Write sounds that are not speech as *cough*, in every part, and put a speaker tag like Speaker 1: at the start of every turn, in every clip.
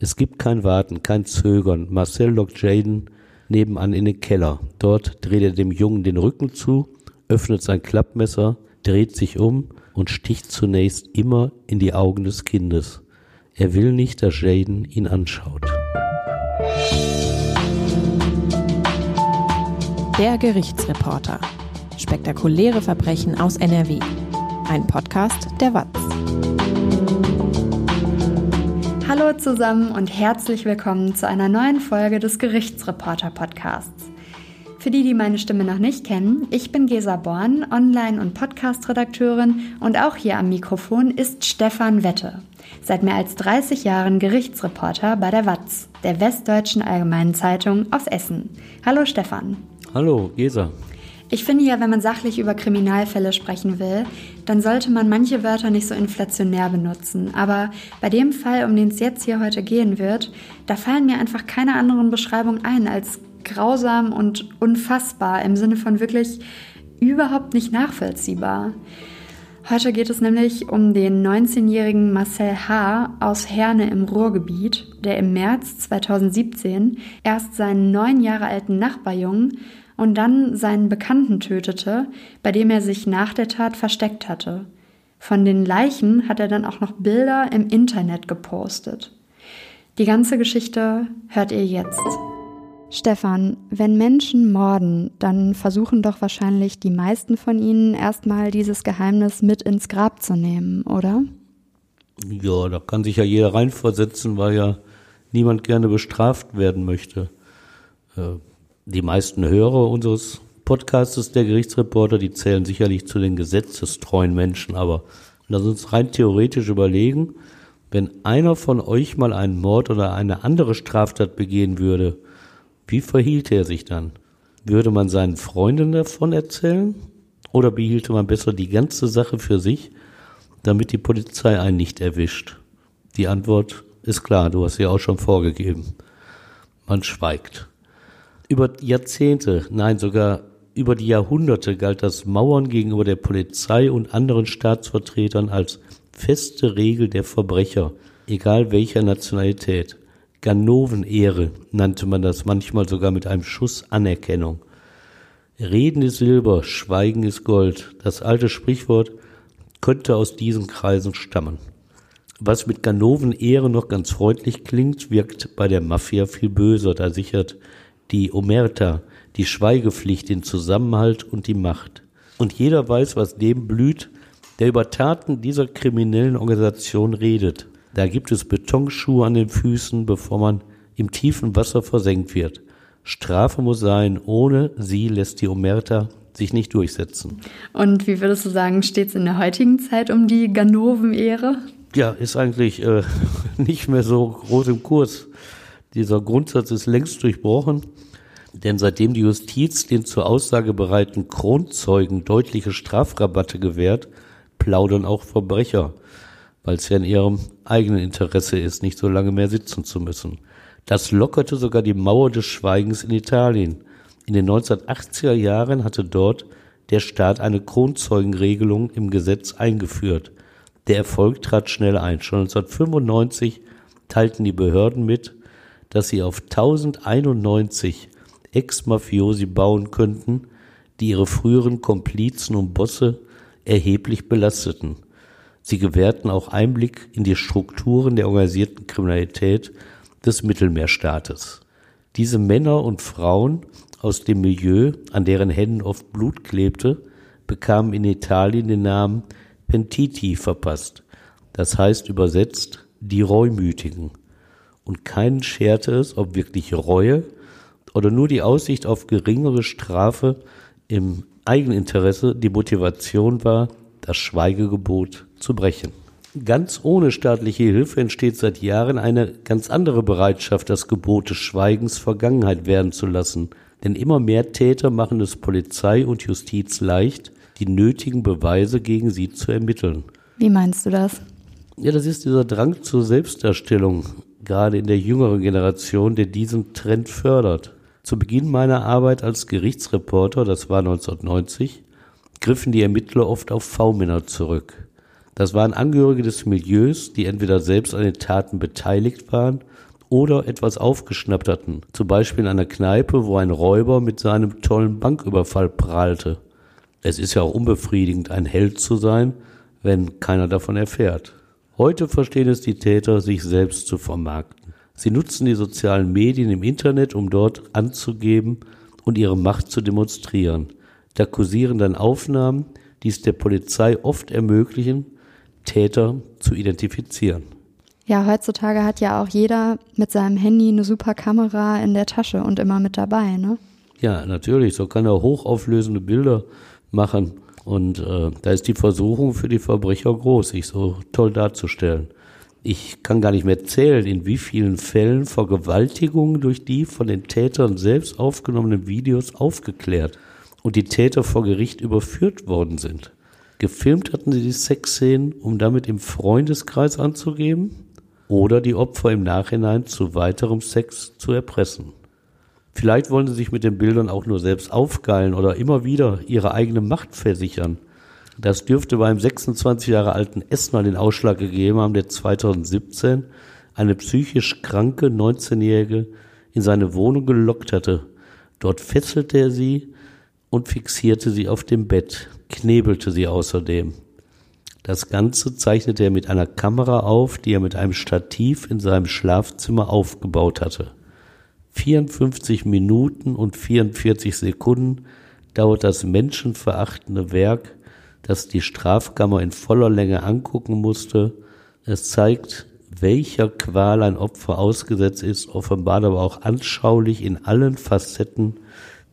Speaker 1: Es gibt kein Warten, kein Zögern. Marcel lockt Jaden nebenan in den Keller. Dort dreht er dem Jungen den Rücken zu, öffnet sein Klappmesser, dreht sich um und sticht zunächst immer in die Augen des Kindes. Er will nicht, dass Jaden ihn anschaut.
Speaker 2: Der Gerichtsreporter. Spektakuläre Verbrechen aus NRW. Ein Podcast der WAZ.
Speaker 3: Zusammen und herzlich willkommen zu einer neuen Folge des Gerichtsreporter Podcasts. Für die, die meine Stimme noch nicht kennen, ich bin Gesa Born, Online- und Podcast-Redakteurin und auch hier am Mikrofon ist Stefan Wette. Seit mehr als 30 Jahren Gerichtsreporter bei der WAZ, der Westdeutschen Allgemeinen Zeitung aus Essen. Hallo Stefan.
Speaker 1: Hallo Gesa.
Speaker 3: Ich finde ja, wenn man sachlich über Kriminalfälle sprechen will, dann sollte man manche Wörter nicht so inflationär benutzen. Aber bei dem Fall, um den es jetzt hier heute gehen wird, da fallen mir einfach keine anderen Beschreibungen ein als grausam und unfassbar im Sinne von wirklich überhaupt nicht nachvollziehbar. Heute geht es nämlich um den 19-jährigen Marcel H. aus Herne im Ruhrgebiet, der im März 2017 erst seinen neun Jahre alten Nachbarjungen und dann seinen Bekannten tötete, bei dem er sich nach der Tat versteckt hatte. Von den Leichen hat er dann auch noch Bilder im Internet gepostet. Die ganze Geschichte hört ihr jetzt. Stefan, wenn Menschen morden, dann versuchen doch wahrscheinlich die meisten von ihnen erstmal dieses Geheimnis mit ins Grab zu nehmen, oder?
Speaker 1: Ja, da kann sich ja jeder reinversetzen, weil ja niemand gerne bestraft werden möchte. Die meisten Hörer unseres Podcasts der Gerichtsreporter, die zählen sicherlich zu den gesetzestreuen Menschen, aber lass uns rein theoretisch überlegen, wenn einer von euch mal einen Mord oder eine andere Straftat begehen würde, wie verhielt er sich dann? Würde man seinen Freunden davon erzählen? Oder behielte man besser die ganze Sache für sich, damit die Polizei einen nicht erwischt? Die Antwort ist klar, du hast sie auch schon vorgegeben. Man schweigt. Über Jahrzehnte, nein sogar über die Jahrhunderte galt das Mauern gegenüber der Polizei und anderen Staatsvertretern als feste Regel der Verbrecher, egal welcher Nationalität. Ganovenehre nannte man das manchmal sogar mit einem Schuss Anerkennung. Reden ist Silber, Schweigen ist Gold. Das alte Sprichwort könnte aus diesen Kreisen stammen. Was mit Ganovenehre noch ganz freundlich klingt, wirkt bei der Mafia viel böser. Da sichert die Omerta, die Schweigepflicht, den Zusammenhalt und die Macht. Und jeder weiß, was dem blüht, der über Taten dieser kriminellen Organisation redet. Da gibt es Betonschuhe an den Füßen, bevor man im tiefen Wasser versenkt wird. Strafe muss sein, ohne sie lässt die Omerta sich nicht durchsetzen.
Speaker 3: Und wie würdest du sagen, steht es in der heutigen Zeit um die Ganoven-Ehre?
Speaker 1: Ja, ist eigentlich äh, *laughs* nicht mehr so groß im Kurs. Dieser Grundsatz ist längst durchbrochen. Denn seitdem die Justiz den zur Aussage bereiten Kronzeugen deutliche Strafrabatte gewährt, plaudern auch Verbrecher, weil es ja in ihrem eigenen Interesse ist, nicht so lange mehr sitzen zu müssen. Das lockerte sogar die Mauer des Schweigens in Italien. In den 1980er Jahren hatte dort der Staat eine Kronzeugenregelung im Gesetz eingeführt. Der Erfolg trat schnell ein. Schon 1995 teilten die Behörden mit, dass sie auf 1091 Ex-Mafiosi bauen könnten, die ihre früheren Komplizen und Bosse erheblich belasteten. Sie gewährten auch Einblick in die Strukturen der organisierten Kriminalität des Mittelmeerstaates. Diese Männer und Frauen aus dem Milieu, an deren Händen oft Blut klebte, bekamen in Italien den Namen Pentiti verpasst. Das heißt übersetzt die Reumütigen. Und keinen scherte es, ob wirklich Reue oder nur die Aussicht auf geringere Strafe im Eigeninteresse die Motivation war, das Schweigegebot zu brechen. Ganz ohne staatliche Hilfe entsteht seit Jahren eine ganz andere Bereitschaft, das Gebot des Schweigens Vergangenheit werden zu lassen. Denn immer mehr Täter machen es Polizei und Justiz leicht, die nötigen Beweise gegen sie zu ermitteln.
Speaker 3: Wie meinst du das?
Speaker 1: Ja, das ist dieser Drang zur Selbstdarstellung, gerade in der jüngeren Generation, der diesen Trend fördert. Zu Beginn meiner Arbeit als Gerichtsreporter, das war 1990, griffen die Ermittler oft auf V-Männer zurück. Das waren Angehörige des Milieus, die entweder selbst an den Taten beteiligt waren oder etwas aufgeschnappt hatten. Zum Beispiel in einer Kneipe, wo ein Räuber mit seinem tollen Banküberfall prahlte. Es ist ja auch unbefriedigend, ein Held zu sein, wenn keiner davon erfährt. Heute verstehen es die Täter, sich selbst zu vermarkten. Sie nutzen die sozialen Medien im Internet, um dort anzugeben und ihre Macht zu demonstrieren. Da kursieren dann Aufnahmen, die es der Polizei oft ermöglichen, Täter zu identifizieren.
Speaker 3: Ja, heutzutage hat ja auch jeder mit seinem Handy eine super Kamera in der Tasche und immer mit dabei, ne?
Speaker 1: Ja, natürlich. So kann er hochauflösende Bilder machen. Und äh, da ist die Versuchung für die Verbrecher groß, sich so toll darzustellen. Ich kann gar nicht mehr zählen, in wie vielen Fällen Vergewaltigungen durch die von den Tätern selbst aufgenommenen Videos aufgeklärt und die Täter vor Gericht überführt worden sind. Gefilmt hatten sie die Sexszenen, um damit im Freundeskreis anzugeben oder die Opfer im Nachhinein zu weiterem Sex zu erpressen. Vielleicht wollen sie sich mit den Bildern auch nur selbst aufgeilen oder immer wieder ihre eigene Macht versichern. Das dürfte beim 26 Jahre alten Essner den Ausschlag gegeben haben, der 2017 eine psychisch kranke 19-Jährige in seine Wohnung gelockt hatte. Dort fesselte er sie und fixierte sie auf dem Bett, knebelte sie außerdem. Das Ganze zeichnete er mit einer Kamera auf, die er mit einem Stativ in seinem Schlafzimmer aufgebaut hatte. 54 Minuten und 44 Sekunden dauert das menschenverachtende Werk, das die Strafkammer in voller Länge angucken musste. Es zeigt, welcher Qual ein Opfer ausgesetzt ist, offenbart aber auch anschaulich in allen Facetten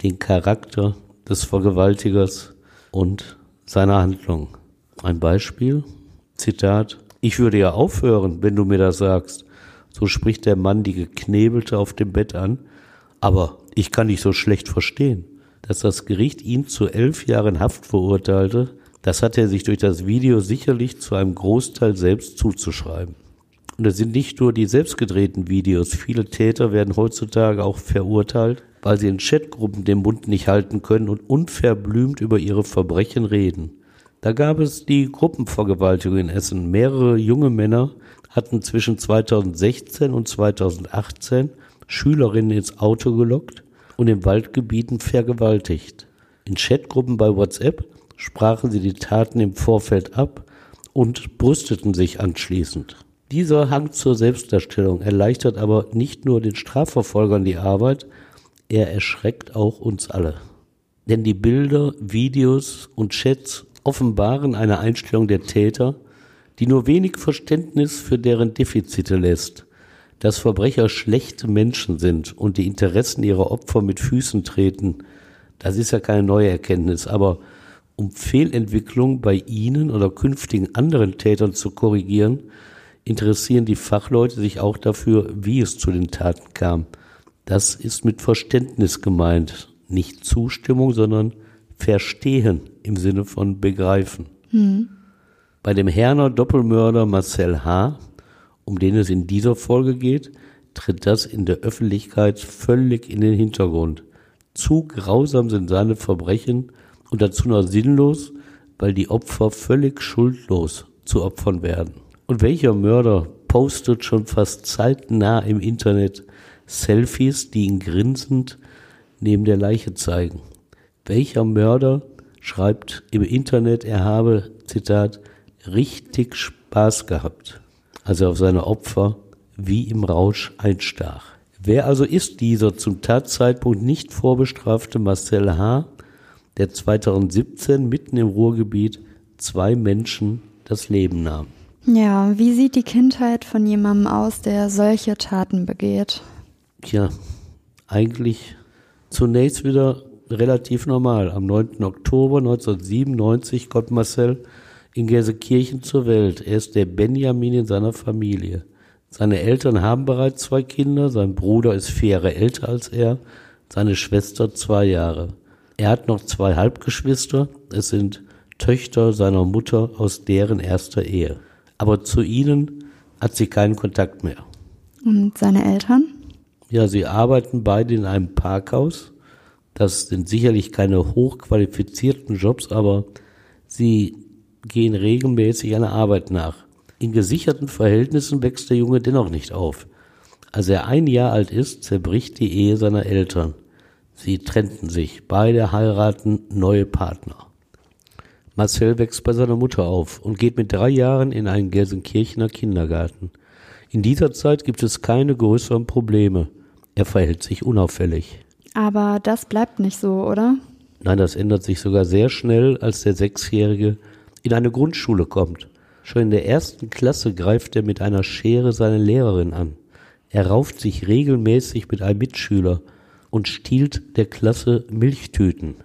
Speaker 1: den Charakter des Vergewaltigers und seiner Handlung. Ein Beispiel, Zitat, ich würde ja aufhören, wenn du mir das sagst. So spricht der Mann die Geknebelte auf dem Bett an. Aber ich kann nicht so schlecht verstehen, dass das Gericht ihn zu elf Jahren Haft verurteilte. Das hat er sich durch das Video sicherlich zu einem Großteil selbst zuzuschreiben. Und es sind nicht nur die selbstgedrehten Videos. Viele Täter werden heutzutage auch verurteilt, weil sie in Chatgruppen den Mund nicht halten können und unverblümt über ihre Verbrechen reden. Da gab es die Gruppenvergewaltigung in Essen. Mehrere junge Männer hatten zwischen 2016 und 2018 Schülerinnen ins Auto gelockt und in Waldgebieten vergewaltigt. In Chatgruppen bei WhatsApp sprachen sie die Taten im Vorfeld ab und brüsteten sich anschließend. Dieser Hang zur Selbstdarstellung erleichtert aber nicht nur den Strafverfolgern die Arbeit, er erschreckt auch uns alle. Denn die Bilder, Videos und Chats offenbaren eine Einstellung der Täter, die nur wenig Verständnis für deren Defizite lässt, dass Verbrecher schlechte Menschen sind und die Interessen ihrer Opfer mit Füßen treten, das ist ja keine neue Erkenntnis, aber um Fehlentwicklung bei ihnen oder künftigen anderen Tätern zu korrigieren, interessieren die Fachleute sich auch dafür, wie es zu den Taten kam. Das ist mit Verständnis gemeint, nicht Zustimmung, sondern Verstehen im Sinne von begreifen. Hm. Bei dem Herner Doppelmörder Marcel H., um den es in dieser Folge geht, tritt das in der Öffentlichkeit völlig in den Hintergrund. Zu grausam sind seine Verbrechen und dazu noch sinnlos, weil die Opfer völlig schuldlos zu Opfern werden. Und welcher Mörder postet schon fast zeitnah im Internet Selfies, die ihn grinsend neben der Leiche zeigen? Welcher Mörder schreibt im Internet, er habe, Zitat, richtig Spaß gehabt, als er auf seine Opfer wie im Rausch einstach. Wer also ist dieser zum Tatzeitpunkt nicht vorbestrafte Marcel H., der 2017 mitten im Ruhrgebiet zwei Menschen das Leben nahm?
Speaker 3: Ja, wie sieht die Kindheit von jemandem aus, der solche Taten begeht?
Speaker 1: Tja, eigentlich zunächst wieder relativ normal. Am 9. Oktober 1997 kommt Marcel in Gelsenkirchen zur Welt. Er ist der Benjamin in seiner Familie. Seine Eltern haben bereits zwei Kinder, sein Bruder ist vier Jahre älter als er, seine Schwester zwei Jahre. Er hat noch zwei Halbgeschwister, es sind Töchter seiner Mutter aus deren erster Ehe. Aber zu ihnen hat sie keinen Kontakt mehr.
Speaker 3: Und seine Eltern?
Speaker 1: Ja, sie arbeiten beide in einem Parkhaus. Das sind sicherlich keine hochqualifizierten Jobs, aber sie gehen regelmäßig einer Arbeit nach. In gesicherten Verhältnissen wächst der Junge dennoch nicht auf. Als er ein Jahr alt ist, zerbricht die Ehe seiner Eltern. Sie trennten sich, beide heiraten neue Partner. Marcel wächst bei seiner Mutter auf und geht mit drei Jahren in einen Gelsenkirchener Kindergarten. In dieser Zeit gibt es keine größeren Probleme. Er verhält sich unauffällig.
Speaker 3: Aber das bleibt nicht so, oder?
Speaker 1: Nein, das ändert sich sogar sehr schnell, als der Sechsjährige in eine Grundschule kommt. Schon in der ersten Klasse greift er mit einer Schere seine Lehrerin an. Er rauft sich regelmäßig mit einem Mitschüler und stiehlt der Klasse Milchtüten.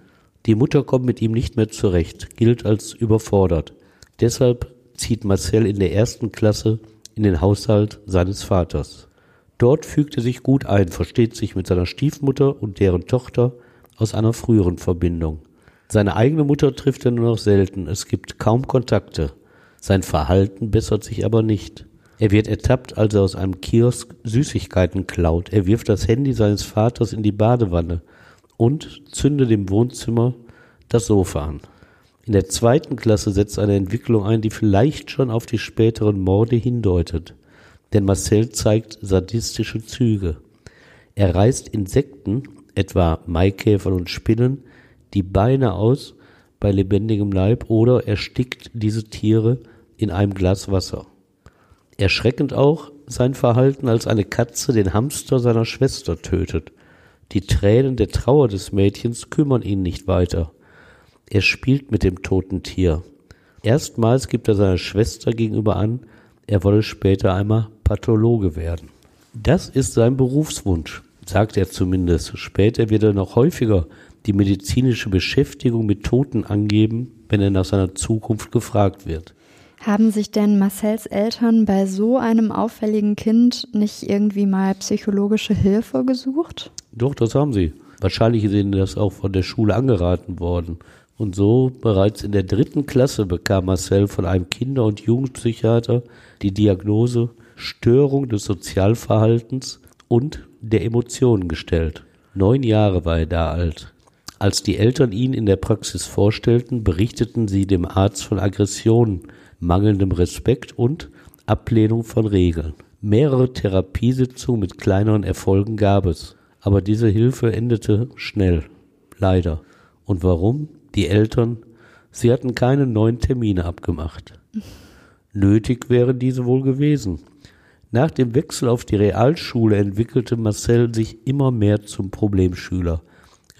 Speaker 1: Die Mutter kommt mit ihm nicht mehr zurecht, gilt als überfordert. Deshalb zieht Marcel in der ersten Klasse in den Haushalt seines Vaters. Dort fügt er sich gut ein, versteht sich mit seiner Stiefmutter und deren Tochter aus einer früheren Verbindung. Seine eigene Mutter trifft er nur noch selten, es gibt kaum Kontakte. Sein Verhalten bessert sich aber nicht. Er wird ertappt, als er aus einem Kiosk Süßigkeiten klaut. Er wirft das Handy seines Vaters in die Badewanne und zündet im Wohnzimmer das Sofa an. In der zweiten Klasse setzt eine Entwicklung ein, die vielleicht schon auf die späteren Morde hindeutet. Denn Marcel zeigt sadistische Züge. Er reißt Insekten, etwa Maikäfern und Spinnen, die Beine aus bei lebendigem Leib oder erstickt diese Tiere in einem Glas Wasser. Erschreckend auch sein Verhalten, als eine Katze den Hamster seiner Schwester tötet. Die Tränen der Trauer des Mädchens kümmern ihn nicht weiter. Er spielt mit dem toten Tier. Erstmals gibt er seiner Schwester gegenüber an, er wolle später einmal Pathologe werden. Das ist sein Berufswunsch, sagt er zumindest. Später wird er noch häufiger die medizinische Beschäftigung mit Toten angeben, wenn er nach seiner Zukunft gefragt wird.
Speaker 3: Haben sich denn Marcells Eltern bei so einem auffälligen Kind nicht irgendwie mal psychologische Hilfe gesucht?
Speaker 1: Doch, das haben sie. Wahrscheinlich ist ihnen das auch von der Schule angeraten worden. Und so bereits in der dritten Klasse bekam Marcel von einem Kinder- und Jugendpsychiater die Diagnose Störung des Sozialverhaltens und der Emotionen gestellt. Neun Jahre war er da alt. Als die Eltern ihn in der Praxis vorstellten, berichteten sie dem Arzt von Aggressionen, mangelndem Respekt und Ablehnung von Regeln. Mehrere Therapiesitzungen mit kleineren Erfolgen gab es, aber diese Hilfe endete schnell, leider. Und warum? Die Eltern, sie hatten keine neuen Termine abgemacht. Nötig wären diese wohl gewesen. Nach dem Wechsel auf die Realschule entwickelte Marcel sich immer mehr zum Problemschüler.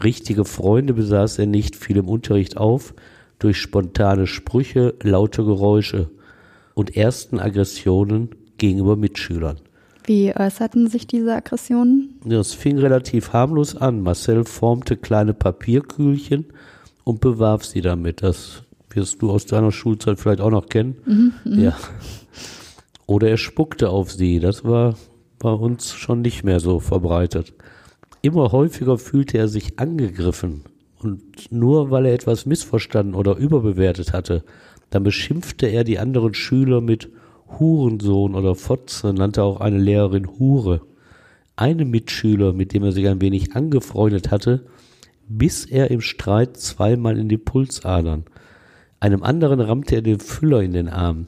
Speaker 1: Richtige Freunde besaß er nicht, fiel im Unterricht auf, durch spontane Sprüche, laute Geräusche und ersten Aggressionen gegenüber Mitschülern.
Speaker 3: Wie äußerten sich diese Aggressionen?
Speaker 1: Das fing relativ harmlos an. Marcel formte kleine Papierkühlchen und bewarf sie damit. Das wirst du aus deiner Schulzeit vielleicht auch noch kennen. Mhm, mhm, ja. Oder er spuckte auf sie. Das war bei uns schon nicht mehr so verbreitet. Immer häufiger fühlte er sich angegriffen und nur weil er etwas missverstanden oder überbewertet hatte, dann beschimpfte er die anderen Schüler mit Hurensohn oder Fotze, nannte auch eine Lehrerin Hure. Einem Mitschüler, mit dem er sich ein wenig angefreundet hatte, biss er im Streit zweimal in die Pulsadern. Einem anderen rammte er den Füller in den Arm.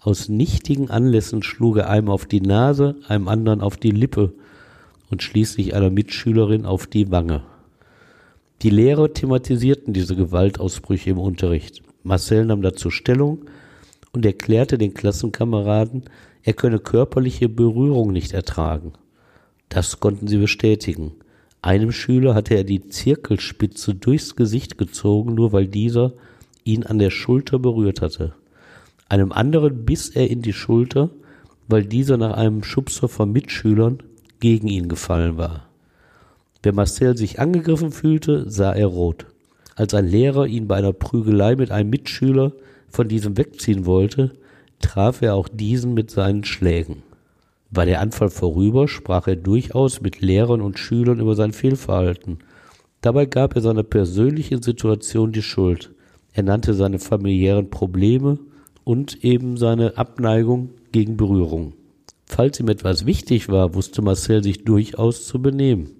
Speaker 1: Aus nichtigen Anlässen schlug er einem auf die Nase, einem anderen auf die Lippe und schließlich einer Mitschülerin auf die Wange. Die Lehrer thematisierten diese Gewaltausbrüche im Unterricht. Marcel nahm dazu Stellung und erklärte den Klassenkameraden, er könne körperliche Berührung nicht ertragen. Das konnten sie bestätigen. Einem Schüler hatte er die Zirkelspitze durchs Gesicht gezogen, nur weil dieser ihn an der Schulter berührt hatte. Einem anderen biss er in die Schulter, weil dieser nach einem Schubser von Mitschülern gegen ihn gefallen war. Wenn Marcel sich angegriffen fühlte, sah er rot. Als ein Lehrer ihn bei einer Prügelei mit einem Mitschüler von diesem wegziehen wollte, traf er auch diesen mit seinen Schlägen. War der Anfall vorüber, sprach er durchaus mit Lehrern und Schülern über sein Fehlverhalten. Dabei gab er seiner persönlichen Situation die Schuld. Er nannte seine familiären Probleme und eben seine Abneigung gegen Berührung. Falls ihm etwas wichtig war, wusste Marcel sich durchaus zu benehmen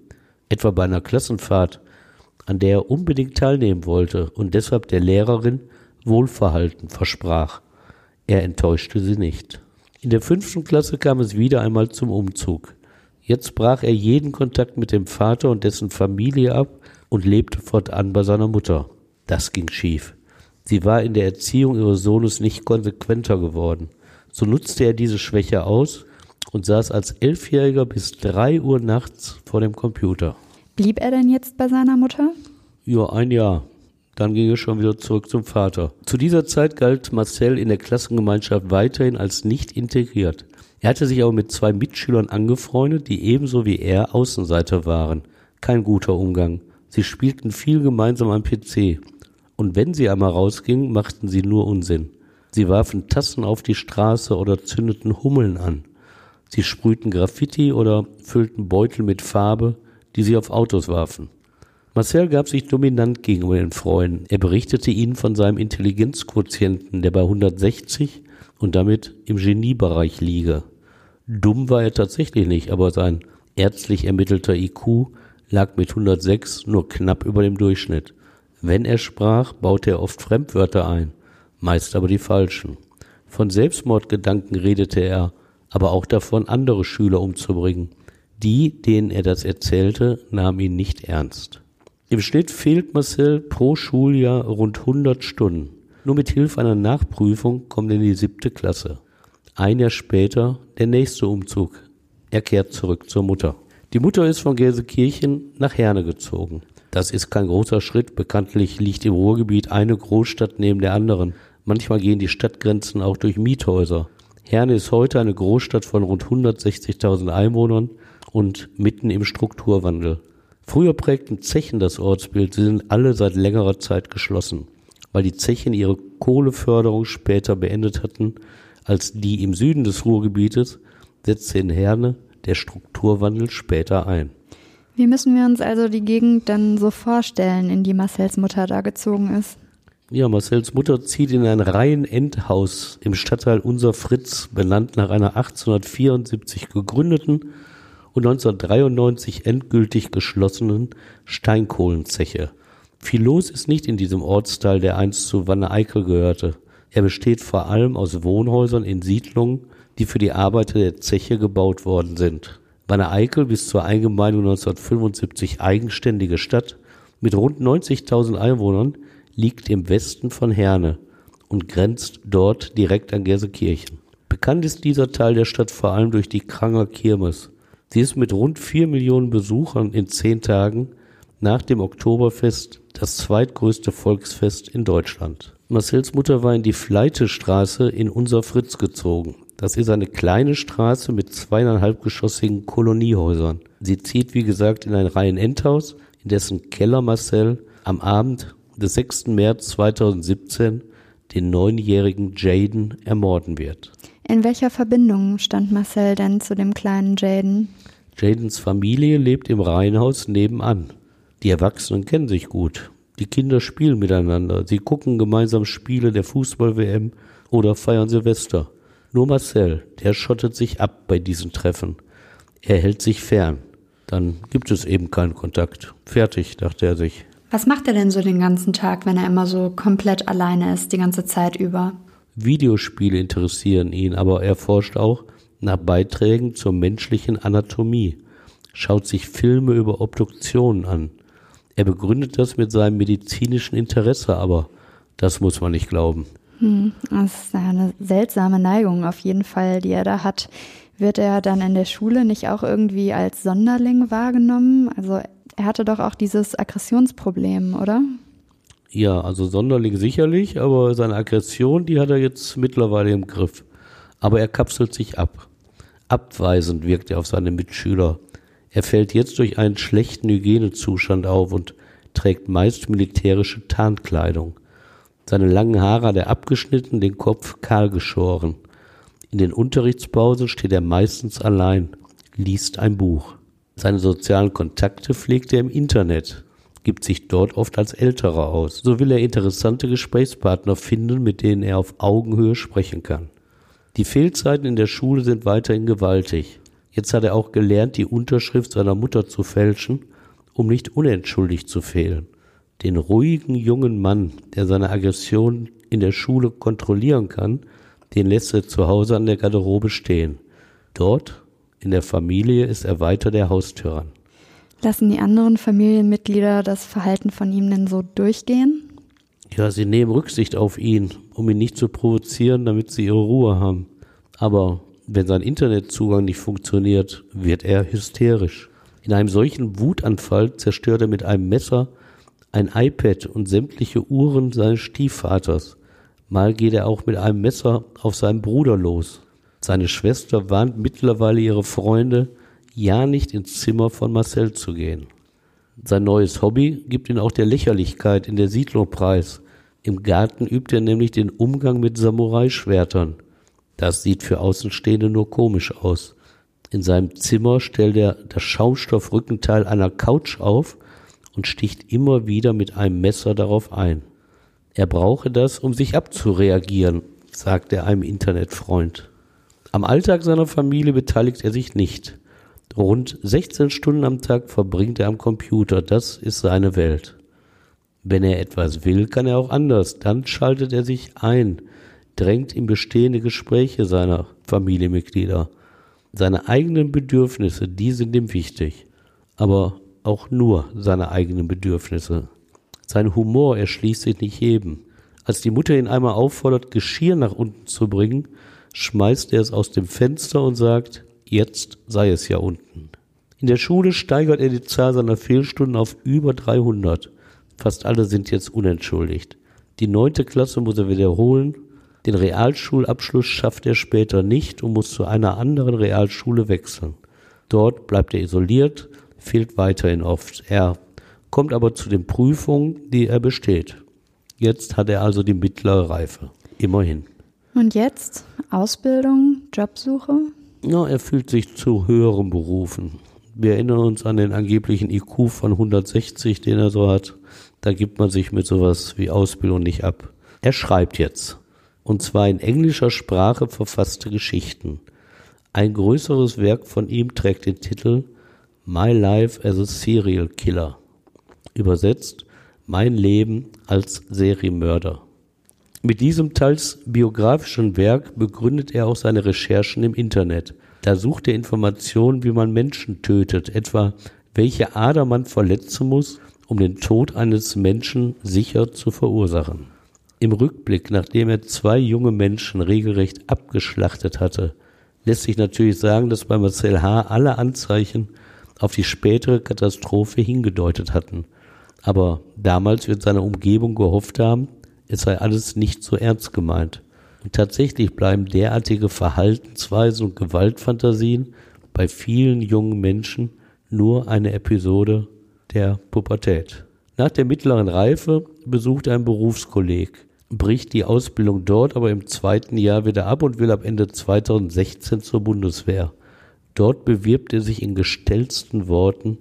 Speaker 1: etwa bei einer Klassenfahrt, an der er unbedingt teilnehmen wollte und deshalb der Lehrerin Wohlverhalten versprach. Er enttäuschte sie nicht. In der fünften Klasse kam es wieder einmal zum Umzug. Jetzt brach er jeden Kontakt mit dem Vater und dessen Familie ab und lebte fortan bei seiner Mutter. Das ging schief. Sie war in der Erziehung ihres Sohnes nicht konsequenter geworden. So nutzte er diese Schwäche aus und saß als Elfjähriger bis drei Uhr nachts vor dem Computer.
Speaker 3: Blieb er denn jetzt bei seiner Mutter?
Speaker 1: Ja, ein Jahr. Dann ging er schon wieder zurück zum Vater. Zu dieser Zeit galt Marcel in der Klassengemeinschaft weiterhin als nicht integriert. Er hatte sich aber mit zwei Mitschülern angefreundet, die ebenso wie er Außenseiter waren. Kein guter Umgang. Sie spielten viel gemeinsam am PC. Und wenn sie einmal rausgingen, machten sie nur Unsinn. Sie warfen Tassen auf die Straße oder zündeten Hummeln an. Sie sprühten Graffiti oder füllten Beutel mit Farbe, die sie auf Autos warfen. Marcel gab sich dominant gegenüber den Freunden. Er berichtete ihnen von seinem Intelligenzquotienten, der bei 160 und damit im Geniebereich liege. Dumm war er tatsächlich nicht, aber sein ärztlich ermittelter IQ lag mit 106 nur knapp über dem Durchschnitt. Wenn er sprach, baute er oft Fremdwörter ein, meist aber die falschen. Von Selbstmordgedanken redete er, aber auch davon, andere Schüler umzubringen. Die, denen er das erzählte, nahmen ihn nicht ernst. Im Schnitt fehlt Marcel pro Schuljahr rund 100 Stunden. Nur mit Hilfe einer Nachprüfung kommt er in die siebte Klasse. Ein Jahr später der nächste Umzug. Er kehrt zurück zur Mutter. Die Mutter ist von Gelsenkirchen nach Herne gezogen. Das ist kein großer Schritt. Bekanntlich liegt im Ruhrgebiet eine Großstadt neben der anderen. Manchmal gehen die Stadtgrenzen auch durch Miethäuser. Herne ist heute eine Großstadt von rund 160.000 Einwohnern und mitten im Strukturwandel. Früher prägten Zechen das Ortsbild, sie sind alle seit längerer Zeit geschlossen, weil die Zechen ihre Kohleförderung später beendet hatten als die im Süden des Ruhrgebietes, setzte in Herne der Strukturwandel später ein.
Speaker 3: Wie müssen wir uns also die Gegend dann so vorstellen, in die Marcells Mutter da gezogen ist?
Speaker 1: Ja, Marcells Mutter zieht in ein Reihenendhaus im Stadtteil Unser Fritz, benannt nach einer 1874 gegründeten und 1993 endgültig geschlossenen Steinkohlenzeche. Viel los ist nicht in diesem Ortsteil, der einst zu Wanne-Eickel gehörte. Er besteht vor allem aus Wohnhäusern in Siedlungen, die für die Arbeiter der Zeche gebaut worden sind. Wanne-Eickel bis zur Eingemeindung 1975 eigenständige Stadt mit rund 90.000 Einwohnern liegt im Westen von Herne und grenzt dort direkt an Gelsenkirchen. Bekannt ist dieser Teil der Stadt vor allem durch die Kranger Kirmes. Sie ist mit rund vier Millionen Besuchern in zehn Tagen nach dem Oktoberfest das zweitgrößte Volksfest in Deutschland. Marcells Mutter war in die Fleitestraße in Unser Fritz gezogen. Das ist eine kleine Straße mit zweieinhalbgeschossigen Koloniehäusern. Sie zieht, wie gesagt, in ein Reihenendhaus, in dessen Keller Marcel am Abend des 6. März 2017 den neunjährigen Jaden ermorden wird.
Speaker 3: In welcher Verbindung stand Marcel denn zu dem kleinen Jaden?
Speaker 1: Jadens Familie lebt im Reihenhaus nebenan. Die Erwachsenen kennen sich gut. Die Kinder spielen miteinander. Sie gucken gemeinsam Spiele der Fußball-WM oder feiern Silvester. Nur Marcel, der schottet sich ab bei diesen Treffen. Er hält sich fern. Dann gibt es eben keinen Kontakt. Fertig, dachte er sich.
Speaker 3: Was macht er denn so den ganzen Tag, wenn er immer so komplett alleine ist, die ganze Zeit über?
Speaker 1: Videospiele interessieren ihn, aber er forscht auch nach Beiträgen zur menschlichen Anatomie, schaut sich Filme über Obduktionen an. Er begründet das mit seinem medizinischen Interesse, aber das muss man nicht glauben.
Speaker 3: Hm, das ist eine seltsame Neigung auf jeden Fall, die er da hat. Wird er dann in der Schule nicht auch irgendwie als Sonderling wahrgenommen? Also er hatte doch auch dieses Aggressionsproblem, oder?
Speaker 1: Ja, also Sonderling sicherlich, aber seine Aggression, die hat er jetzt mittlerweile im Griff. Aber er kapselt sich ab. Abweisend wirkt er auf seine Mitschüler. Er fällt jetzt durch einen schlechten Hygienezustand auf und trägt meist militärische Tarnkleidung. Seine langen Haare hat er abgeschnitten, den Kopf kahl geschoren. In den Unterrichtspausen steht er meistens allein, liest ein Buch. Seine sozialen Kontakte pflegt er im Internet gibt sich dort oft als Älterer aus. So will er interessante Gesprächspartner finden, mit denen er auf Augenhöhe sprechen kann. Die Fehlzeiten in der Schule sind weiterhin gewaltig. Jetzt hat er auch gelernt, die Unterschrift seiner Mutter zu fälschen, um nicht unentschuldigt zu fehlen. Den ruhigen jungen Mann, der seine Aggression in der Schule kontrollieren kann, den lässt er zu Hause an der Garderobe stehen. Dort In der Familie ist er weiter der Haustyrann.
Speaker 3: Lassen die anderen Familienmitglieder das Verhalten von ihm denn so durchgehen?
Speaker 1: Ja, sie nehmen Rücksicht auf ihn, um ihn nicht zu provozieren, damit sie ihre Ruhe haben. Aber wenn sein Internetzugang nicht funktioniert, wird er hysterisch. In einem solchen Wutanfall zerstört er mit einem Messer ein iPad und sämtliche Uhren seines Stiefvaters. Mal geht er auch mit einem Messer auf seinen Bruder los. Seine Schwester warnt mittlerweile ihre Freunde, ja nicht ins Zimmer von Marcel zu gehen. Sein neues Hobby gibt ihn auch der Lächerlichkeit in der Siedlung preis. Im Garten übt er nämlich den Umgang mit Samurai-Schwertern. Das sieht für Außenstehende nur komisch aus. In seinem Zimmer stellt er das Schaumstoffrückenteil einer Couch auf und sticht immer wieder mit einem Messer darauf ein. Er brauche das, um sich abzureagieren, sagt er einem Internetfreund. Am Alltag seiner Familie beteiligt er sich nicht. Rund 16 Stunden am Tag verbringt er am Computer, das ist seine Welt. Wenn er etwas will, kann er auch anders, dann schaltet er sich ein, drängt in bestehende Gespräche seiner Familienmitglieder. Seine eigenen Bedürfnisse, die sind ihm wichtig, aber auch nur seine eigenen Bedürfnisse. Sein Humor erschließt sich nicht jedem. Als die Mutter ihn einmal auffordert, Geschirr nach unten zu bringen, schmeißt er es aus dem Fenster und sagt, jetzt sei es ja unten. In der Schule steigert er die Zahl seiner Fehlstunden auf über 300. Fast alle sind jetzt unentschuldigt. Die neunte Klasse muss er wiederholen den Realschulabschluss schafft er später nicht und muss zu einer anderen Realschule wechseln. Dort bleibt er isoliert, fehlt weiterhin oft. Er kommt aber zu den Prüfungen, die er besteht. Jetzt hat er also die mittlere Reife. Immerhin.
Speaker 3: Und jetzt? Ausbildung, Jobsuche?
Speaker 1: Ja, er fühlt sich zu höheren Berufen. Wir erinnern uns an den angeblichen IQ von 160, den er so hat. Da gibt man sich mit sowas wie Ausbildung nicht ab. Er schreibt jetzt und zwar in englischer Sprache verfasste Geschichten. Ein größeres Werk von ihm trägt den Titel My Life as a Serial Killer. Übersetzt Mein Leben als Serienmörder. Mit diesem teils biografischen Werk begründet er auch seine Recherchen im Internet. Da sucht er Informationen, wie man Menschen tötet, etwa welche Ader man verletzen muss, um den Tod eines Menschen sicher zu verursachen. Im Rückblick, nachdem er zwei junge Menschen regelrecht abgeschlachtet hatte, lässt sich natürlich sagen, dass bei Marcel H. alle Anzeichen auf die spätere Katastrophe hingedeutet hatten. Aber damals wird seine Umgebung gehofft haben, es sei alles nicht so ernst gemeint. Und tatsächlich bleiben derartige Verhaltensweisen und Gewaltfantasien bei vielen jungen Menschen nur eine Episode der Pubertät. Nach der mittleren Reife besucht er ein Berufskolleg, bricht die Ausbildung dort aber im zweiten Jahr wieder ab und will ab Ende 2016 zur Bundeswehr. Dort bewirbt er sich in gestellsten Worten,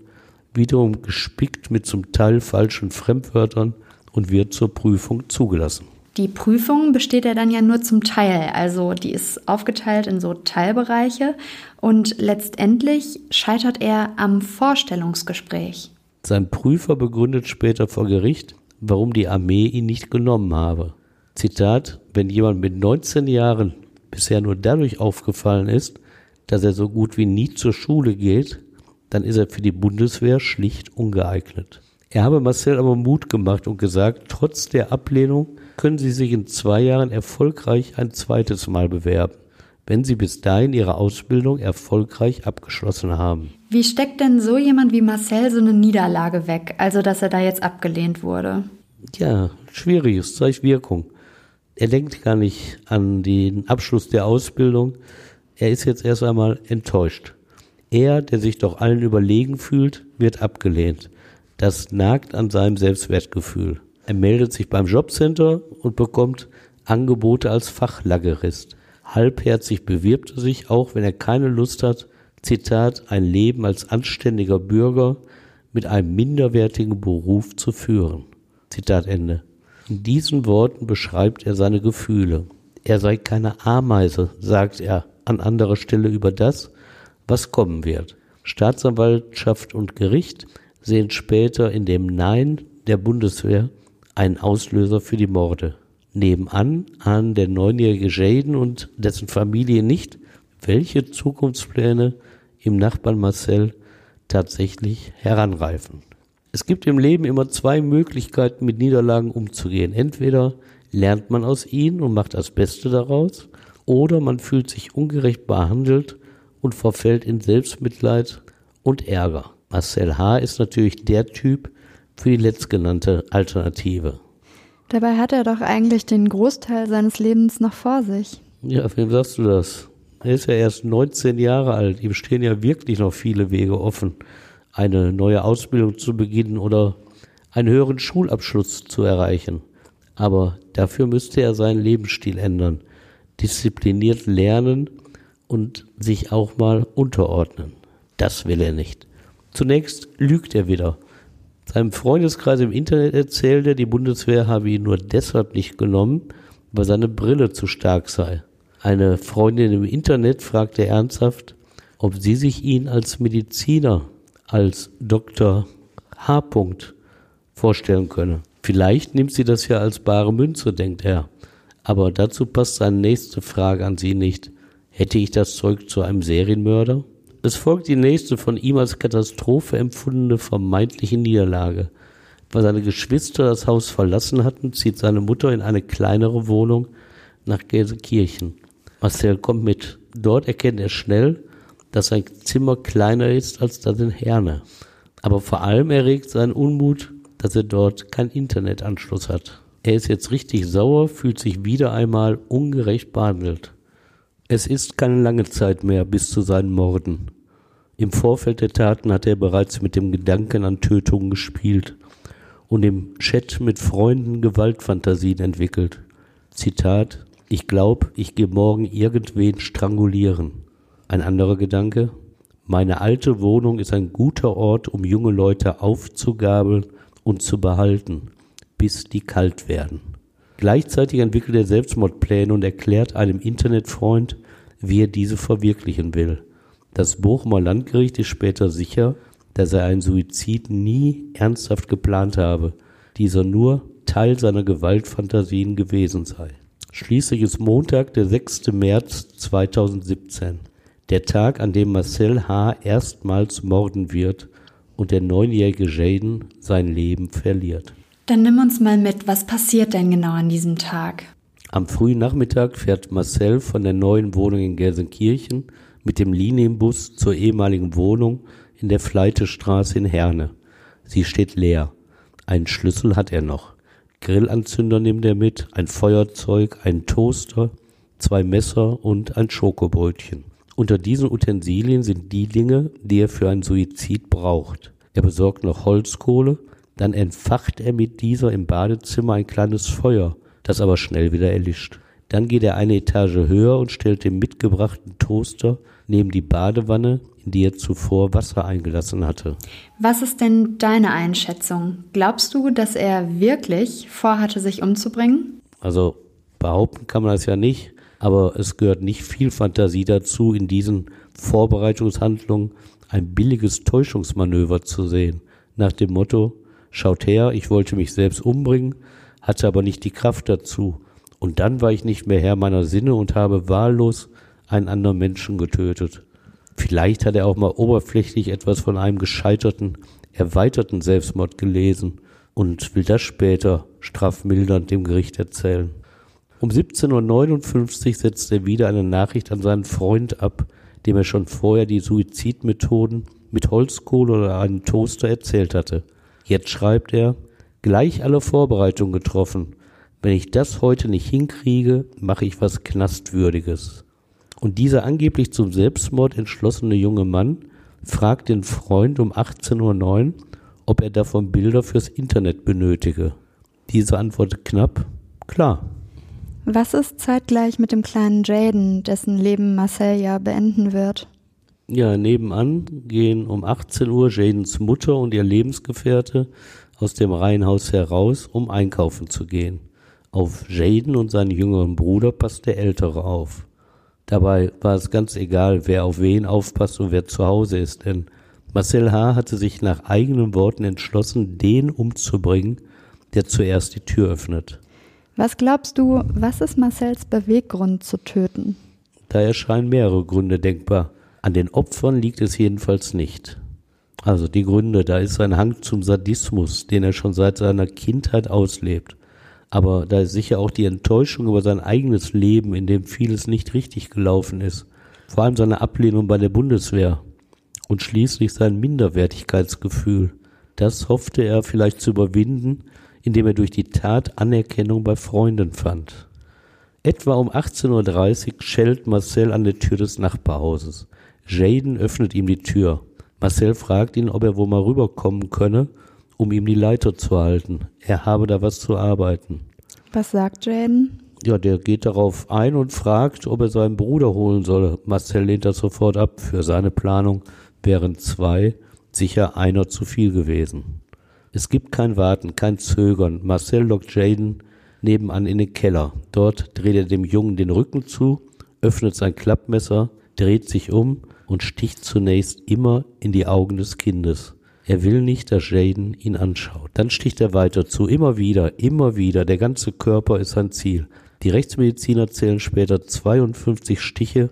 Speaker 1: wiederum gespickt mit zum Teil falschen Fremdwörtern und wird zur Prüfung zugelassen.
Speaker 3: Die Prüfung besteht er dann ja nur zum Teil, also die ist aufgeteilt in so Teilbereiche und letztendlich scheitert er am Vorstellungsgespräch.
Speaker 1: Sein Prüfer begründet später vor Gericht, warum die Armee ihn nicht genommen habe. Zitat, wenn jemand mit 19 Jahren bisher nur dadurch aufgefallen ist, dass er so gut wie nie zur Schule geht, dann ist er für die Bundeswehr schlicht ungeeignet. Er habe Marcel aber Mut gemacht und gesagt, trotz der Ablehnung können Sie sich in zwei Jahren erfolgreich ein zweites Mal bewerben wenn sie bis dahin ihre Ausbildung erfolgreich abgeschlossen haben.
Speaker 3: Wie steckt denn so jemand wie Marcel so eine Niederlage weg, also dass er da jetzt abgelehnt wurde?
Speaker 1: Ja, schwierig, es zeigt Wirkung. Er denkt gar nicht an den Abschluss der Ausbildung. Er ist jetzt erst einmal enttäuscht. Er, der sich doch allen überlegen fühlt, wird abgelehnt. Das nagt an seinem Selbstwertgefühl. Er meldet sich beim Jobcenter und bekommt Angebote als Fachlagerist. Halbherzig bewirbt er sich, auch wenn er keine Lust hat, Zitat, ein Leben als anständiger Bürger mit einem minderwertigen Beruf zu führen. Zitat Ende. In diesen Worten beschreibt er seine Gefühle. Er sei keine Ameise, sagt er an anderer Stelle über das, was kommen wird. Staatsanwaltschaft und Gericht sehen später in dem Nein der Bundeswehr einen Auslöser für die Morde. Nebenan ahnen der neunjährige Jaden und dessen Familie nicht, welche Zukunftspläne im Nachbarn Marcel tatsächlich heranreifen. Es gibt im Leben immer zwei Möglichkeiten, mit Niederlagen umzugehen. Entweder lernt man aus ihnen und macht das Beste daraus, oder man fühlt sich ungerecht behandelt und verfällt in Selbstmitleid und Ärger. Marcel H. ist natürlich der Typ für die letztgenannte Alternative.
Speaker 3: Dabei hat er doch eigentlich den Großteil seines Lebens noch vor sich.
Speaker 1: Ja, wem sagst du das? Er ist ja erst 19 Jahre alt. Ihm stehen ja wirklich noch viele Wege offen, eine neue Ausbildung zu beginnen oder einen höheren Schulabschluss zu erreichen. Aber dafür müsste er seinen Lebensstil ändern, diszipliniert lernen und sich auch mal unterordnen. Das will er nicht. Zunächst lügt er wieder. Seinem Freundeskreis im Internet erzählt er, die Bundeswehr habe ihn nur deshalb nicht genommen, weil seine Brille zu stark sei. Eine Freundin im Internet fragte ernsthaft, ob sie sich ihn als Mediziner, als Dr. H. vorstellen könne. Vielleicht nimmt sie das ja als bare Münze, denkt er. Aber dazu passt seine nächste Frage an sie nicht. Hätte ich das Zeug zu einem Serienmörder? Es folgt die nächste von ihm als Katastrophe empfundene vermeintliche Niederlage. Weil seine Geschwister das Haus verlassen hatten, zieht seine Mutter in eine kleinere Wohnung nach Gelsenkirchen. Marcel kommt mit. Dort erkennt er schnell, dass sein Zimmer kleiner ist als das in Herne. Aber vor allem erregt sein Unmut, dass er dort keinen Internetanschluss hat. Er ist jetzt richtig sauer, fühlt sich wieder einmal ungerecht behandelt. Es ist keine lange Zeit mehr bis zu seinen Morden. Im Vorfeld der Taten hat er bereits mit dem Gedanken an Tötungen gespielt und im Chat mit Freunden Gewaltfantasien entwickelt. Zitat, ich glaube, ich gehe morgen irgendwen strangulieren. Ein anderer Gedanke, meine alte Wohnung ist ein guter Ort, um junge Leute aufzugabeln und zu behalten, bis die kalt werden. Gleichzeitig entwickelt er Selbstmordpläne und erklärt einem Internetfreund, wie er diese verwirklichen will. Das Bochumer Landgericht ist später sicher, dass er einen Suizid nie ernsthaft geplant habe, dieser nur Teil seiner Gewaltfantasien gewesen sei. Schließlich ist Montag, der 6. März 2017, der Tag, an dem Marcel H. erstmals morden wird und der neunjährige Jaden sein Leben verliert.
Speaker 3: Dann nimm uns mal mit, was passiert denn genau an diesem Tag?
Speaker 1: Am frühen Nachmittag fährt Marcel von der neuen Wohnung in Gelsenkirchen mit dem Linienbus zur ehemaligen Wohnung in der Fleitestraße in Herne. Sie steht leer. Einen Schlüssel hat er noch. Grillanzünder nimmt er mit, ein Feuerzeug, einen Toaster, zwei Messer und ein Schokobrötchen. Unter diesen Utensilien sind die Dinge, die er für einen Suizid braucht. Er besorgt noch Holzkohle, dann entfacht er mit dieser im Badezimmer ein kleines Feuer, das aber schnell wieder erlischt. Dann geht er eine Etage höher und stellt den mitgebrachten Toaster neben die Badewanne, in die er zuvor Wasser eingelassen hatte.
Speaker 3: Was ist denn deine Einschätzung? Glaubst du, dass er wirklich vorhatte, sich umzubringen?
Speaker 1: Also behaupten kann man das ja nicht, aber es gehört nicht viel Fantasie dazu, in diesen Vorbereitungshandlungen ein billiges Täuschungsmanöver zu sehen, nach dem Motto, schaut her, ich wollte mich selbst umbringen, hatte aber nicht die Kraft dazu, und dann war ich nicht mehr Herr meiner Sinne und habe wahllos einen anderen Menschen getötet. Vielleicht hat er auch mal oberflächlich etwas von einem gescheiterten, erweiterten Selbstmord gelesen und will das später strafmildernd dem Gericht erzählen. Um 17.59 Uhr setzt er wieder eine Nachricht an seinen Freund ab, dem er schon vorher die Suizidmethoden mit Holzkohle oder einem Toaster erzählt hatte. Jetzt schreibt er, gleich alle Vorbereitungen getroffen, wenn ich das heute nicht hinkriege, mache ich was Knastwürdiges. Und dieser angeblich zum Selbstmord entschlossene junge Mann fragt den Freund um 18.09 Uhr, ob er davon Bilder fürs Internet benötige. Diese antwortet knapp, klar.
Speaker 3: Was ist zeitgleich mit dem kleinen Jaden, dessen Leben Marcel ja beenden wird?
Speaker 1: Ja, nebenan gehen um 18 Uhr Jadens Mutter und ihr Lebensgefährte aus dem Reihenhaus heraus, um einkaufen zu gehen. Auf Jaden und seinen jüngeren Bruder passt der Ältere auf. Dabei war es ganz egal, wer auf wen aufpasst und wer zu Hause ist, denn Marcel H. hatte sich nach eigenen Worten entschlossen, den umzubringen, der zuerst die Tür öffnet.
Speaker 3: Was glaubst du, was ist Marcels Beweggrund zu töten?
Speaker 1: Da erscheinen mehrere Gründe denkbar. An den Opfern liegt es jedenfalls nicht. Also die Gründe, da ist sein Hang zum Sadismus, den er schon seit seiner Kindheit auslebt. Aber da ist sicher auch die Enttäuschung über sein eigenes Leben, in dem vieles nicht richtig gelaufen ist. Vor allem seine Ablehnung bei der Bundeswehr. Und schließlich sein Minderwertigkeitsgefühl. Das hoffte er vielleicht zu überwinden, indem er durch die Tat Anerkennung bei Freunden fand. Etwa um 18.30 Uhr schellt Marcel an der Tür des Nachbarhauses. Jaden öffnet ihm die Tür. Marcel fragt ihn, ob er wohl mal rüberkommen könne, um ihm die Leiter zu halten. Er habe da was zu arbeiten.
Speaker 3: Was sagt Jaden?
Speaker 1: Ja, der geht darauf ein und fragt, ob er seinen Bruder holen solle. Marcel lehnt das sofort ab. Für seine Planung wären zwei sicher einer zu viel gewesen. Es gibt kein Warten, kein Zögern. Marcel lockt Jaden nebenan in den Keller. Dort dreht er dem Jungen den Rücken zu, öffnet sein Klappmesser, dreht sich um und sticht zunächst immer in die Augen des Kindes. Er will nicht, dass Jaden ihn anschaut. Dann sticht er weiter zu, immer wieder, immer wieder. Der ganze Körper ist sein Ziel. Die Rechtsmediziner zählen später 52 Stiche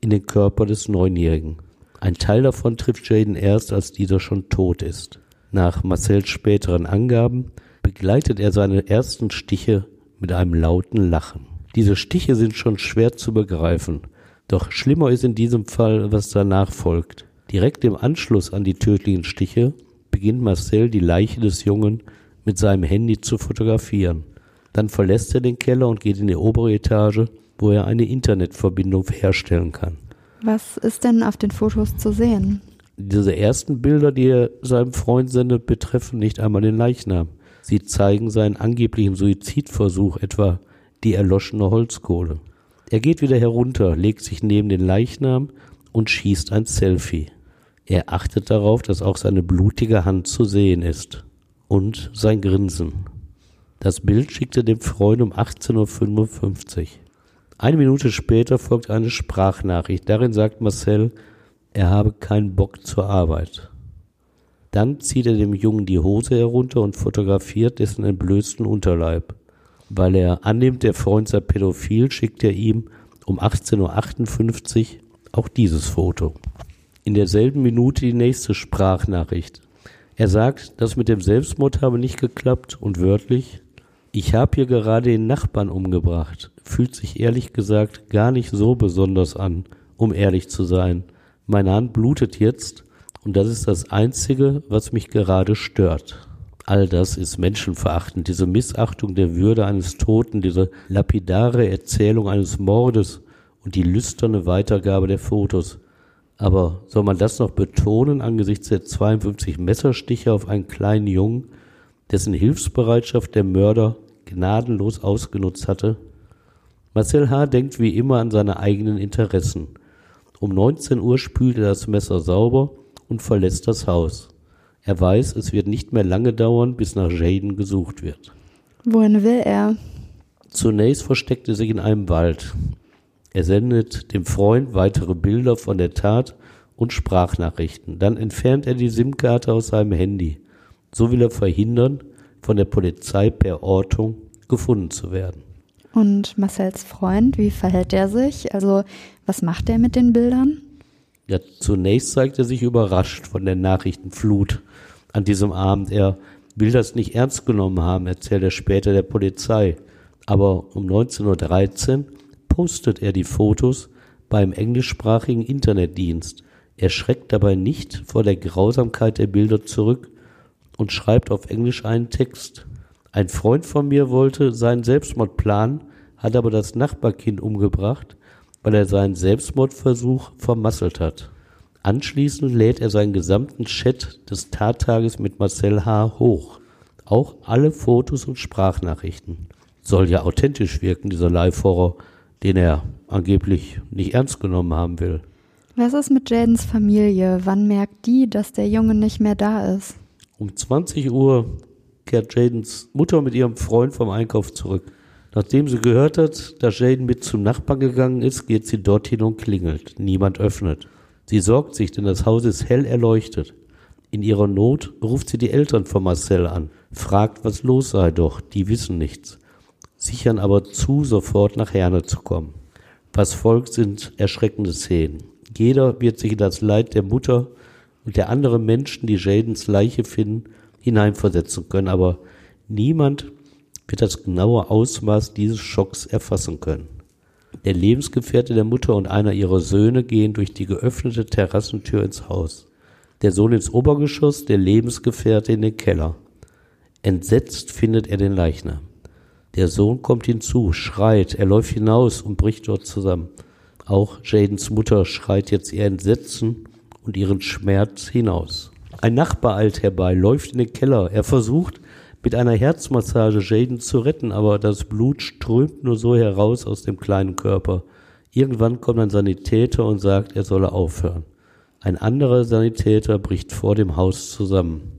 Speaker 1: in den Körper des Neunjährigen. Ein Teil davon trifft Jaden erst, als dieser schon tot ist. Nach Marcells späteren Angaben begleitet er seine ersten Stiche mit einem lauten Lachen. Diese Stiche sind schon schwer zu begreifen. Doch schlimmer ist in diesem Fall, was danach folgt. Direkt im Anschluss an die tödlichen Stiche beginnt Marcel die Leiche des Jungen mit seinem Handy zu fotografieren. Dann verlässt er den Keller und geht in die obere Etage, wo er eine Internetverbindung herstellen kann.
Speaker 3: Was ist denn auf den Fotos zu sehen?
Speaker 1: Diese ersten Bilder, die er seinem Freund sendet, betreffen nicht einmal den Leichnam. Sie zeigen seinen angeblichen Suizidversuch, etwa die erloschene Holzkohle. Er geht wieder herunter, legt sich neben den Leichnam und schießt ein Selfie. Er achtet darauf, dass auch seine blutige Hand zu sehen ist. Und sein Grinsen. Das Bild schickt er dem Freund um 18.55 Uhr. Eine Minute später folgt eine Sprachnachricht. Darin sagt Marcel, er habe keinen Bock zur Arbeit. Dann zieht er dem Jungen die Hose herunter und fotografiert dessen entblößten Unterleib. Weil er annimmt, der Freund sei pädophil, schickt er ihm um 18.58 Uhr auch dieses Foto. In derselben Minute die nächste Sprachnachricht. Er sagt, das mit dem Selbstmord habe nicht geklappt und wörtlich, ich habe hier gerade den Nachbarn umgebracht. Fühlt sich ehrlich gesagt gar nicht so besonders an, um ehrlich zu sein. Meine Hand blutet jetzt und das ist das Einzige, was mich gerade stört. All das ist menschenverachtend, diese Missachtung der Würde eines Toten, diese lapidare Erzählung eines Mordes und die lüsterne Weitergabe der Fotos. Aber soll man das noch betonen angesichts der 52 Messerstiche auf einen kleinen Jungen, dessen Hilfsbereitschaft der Mörder gnadenlos ausgenutzt hatte? Marcel H. denkt wie immer an seine eigenen Interessen. Um 19 Uhr spült er das Messer sauber und verlässt das Haus. Er weiß, es wird nicht mehr lange dauern, bis nach Jaden gesucht wird.
Speaker 3: Wohin will er?
Speaker 1: Zunächst versteckt er sich in einem Wald. Er sendet dem Freund weitere Bilder von der Tat und Sprachnachrichten. Dann entfernt er die SIM-Karte aus seinem Handy. So will er verhindern, von der Polizei per Ortung gefunden zu werden.
Speaker 3: Und Marcells Freund, wie verhält er sich? Also, was macht er mit den Bildern?
Speaker 1: Ja, zunächst zeigt er sich überrascht von der Nachrichtenflut an diesem Abend. Er will das nicht ernst genommen haben, erzählt er später der Polizei. Aber um 19.13 Uhr postet er die Fotos beim englischsprachigen Internetdienst. Er schreckt dabei nicht vor der Grausamkeit der Bilder zurück und schreibt auf Englisch einen Text. Ein Freund von mir wollte seinen Selbstmord planen, hat aber das Nachbarkind umgebracht, weil er seinen Selbstmordversuch vermasselt hat. Anschließend lädt er seinen gesamten Chat des Tattages mit Marcel H. hoch. Auch alle Fotos und Sprachnachrichten. Soll ja authentisch wirken, dieser Live-Horror, den er angeblich nicht ernst genommen haben will.
Speaker 3: Was ist mit Jadens Familie? Wann merkt die, dass der Junge nicht mehr da ist?
Speaker 1: Um 20 Uhr kehrt Jadens Mutter mit ihrem Freund vom Einkauf zurück. Nachdem sie gehört hat, dass Jaden mit zum Nachbarn gegangen ist, geht sie dorthin und klingelt. Niemand öffnet. Sie sorgt sich, denn das Haus ist hell erleuchtet. In ihrer Not ruft sie die Eltern von Marcel an, fragt, was los sei, doch die wissen nichts, sichern aber zu, sofort nach Herne zu kommen. Was folgt, sind erschreckende Szenen. Jeder wird sich in das Leid der Mutter und der anderen Menschen, die Jadens Leiche finden, hineinversetzen können, aber niemand wird das genaue Ausmaß dieses Schocks erfassen können. Der Lebensgefährte der Mutter und einer ihrer Söhne gehen durch die geöffnete Terrassentür ins Haus. Der Sohn ins Obergeschoss, der Lebensgefährte in den Keller. Entsetzt findet er den Leichnam. Der Sohn kommt hinzu, schreit, er läuft hinaus und bricht dort zusammen. Auch Jadens Mutter schreit jetzt ihr Entsetzen und ihren Schmerz hinaus. Ein Nachbar eilt herbei, läuft in den Keller. Er versucht, mit einer Herzmassage Jaden zu retten, aber das Blut strömt nur so heraus aus dem kleinen Körper. Irgendwann kommt ein Sanitäter und sagt, er solle aufhören. Ein anderer Sanitäter bricht vor dem Haus zusammen.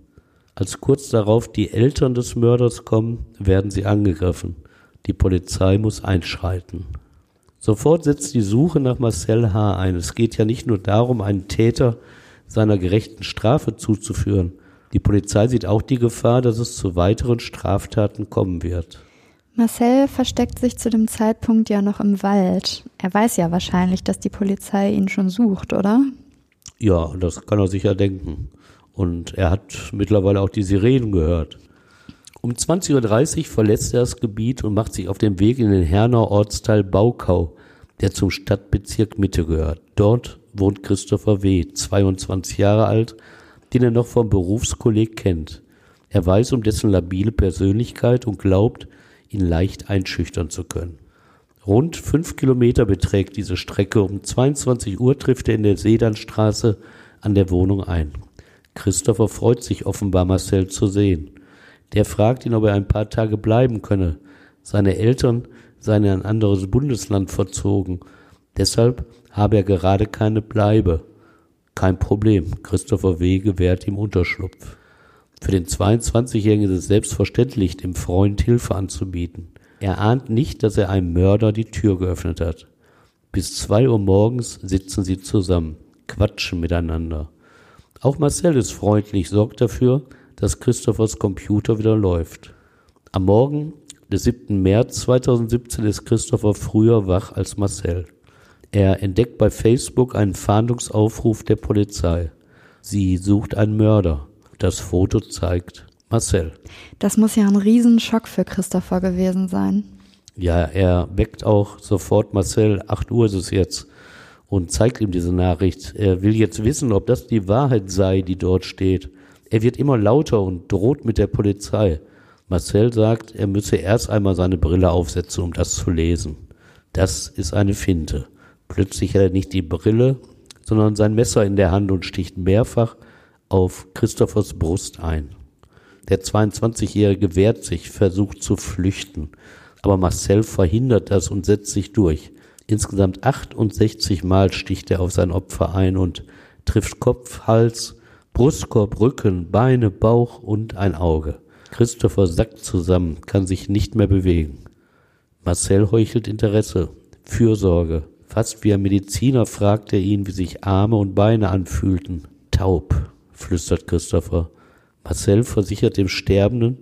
Speaker 1: Als kurz darauf die Eltern des Mörders kommen, werden sie angegriffen. Die Polizei muss einschreiten. Sofort setzt die Suche nach Marcel H. ein. Es geht ja nicht nur darum, einen Täter seiner gerechten Strafe zuzuführen. Die Polizei sieht auch die Gefahr, dass es zu weiteren Straftaten kommen wird.
Speaker 3: Marcel versteckt sich zu dem Zeitpunkt ja noch im Wald. Er weiß ja wahrscheinlich, dass die Polizei ihn schon sucht, oder?
Speaker 1: Ja, das kann er sicher denken. Und er hat mittlerweile auch die Sirenen gehört. Um 20.30 Uhr verlässt er das Gebiet und macht sich auf den Weg in den Herner Ortsteil Baukau, der zum Stadtbezirk Mitte gehört. Dort wohnt Christopher W., 22 Jahre alt, den er noch vom Berufskolleg kennt. Er weiß um dessen labile Persönlichkeit und glaubt, ihn leicht einschüchtern zu können. Rund fünf Kilometer beträgt diese Strecke. Um 22 Uhr trifft er in der Sedanstraße an der Wohnung ein. Christopher freut sich offenbar, Marcel zu sehen. Der fragt ihn, ob er ein paar Tage bleiben könne. Seine Eltern seien in ein anderes Bundesland verzogen. Deshalb habe er gerade keine Bleibe. Kein Problem. Christopher W. gewährt ihm Unterschlupf. Für den 22-Jährigen ist es selbstverständlich, dem Freund Hilfe anzubieten. Er ahnt nicht, dass er einem Mörder die Tür geöffnet hat. Bis zwei Uhr morgens sitzen sie zusammen, quatschen miteinander. Auch Marcel ist freundlich, sorgt dafür, dass Christophers Computer wieder läuft. Am Morgen des 7. März 2017 ist Christopher früher wach als Marcel. Er entdeckt bei Facebook einen Fahndungsaufruf der Polizei. Sie sucht einen Mörder. Das Foto zeigt Marcel.
Speaker 3: Das muss ja ein Riesenschock für Christopher gewesen sein.
Speaker 1: Ja, er weckt auch sofort Marcel, 8 Uhr ist es jetzt, und zeigt ihm diese Nachricht. Er will jetzt wissen, ob das die Wahrheit sei, die dort steht. Er wird immer lauter und droht mit der Polizei. Marcel sagt, er müsse erst einmal seine Brille aufsetzen, um das zu lesen. Das ist eine Finte. Plötzlich hat er nicht die Brille, sondern sein Messer in der Hand und sticht mehrfach auf Christophers Brust ein. Der 22-Jährige wehrt sich, versucht zu flüchten, aber Marcel verhindert das und setzt sich durch. Insgesamt 68 Mal sticht er auf sein Opfer ein und trifft Kopf, Hals, Brustkorb, Rücken, Beine, Bauch und ein Auge. Christopher sackt zusammen, kann sich nicht mehr bewegen. Marcel heuchelt Interesse, Fürsorge, Fast wie ein Mediziner fragt er ihn, wie sich Arme und Beine anfühlten. Taub, flüstert Christopher. Marcel versichert dem Sterbenden,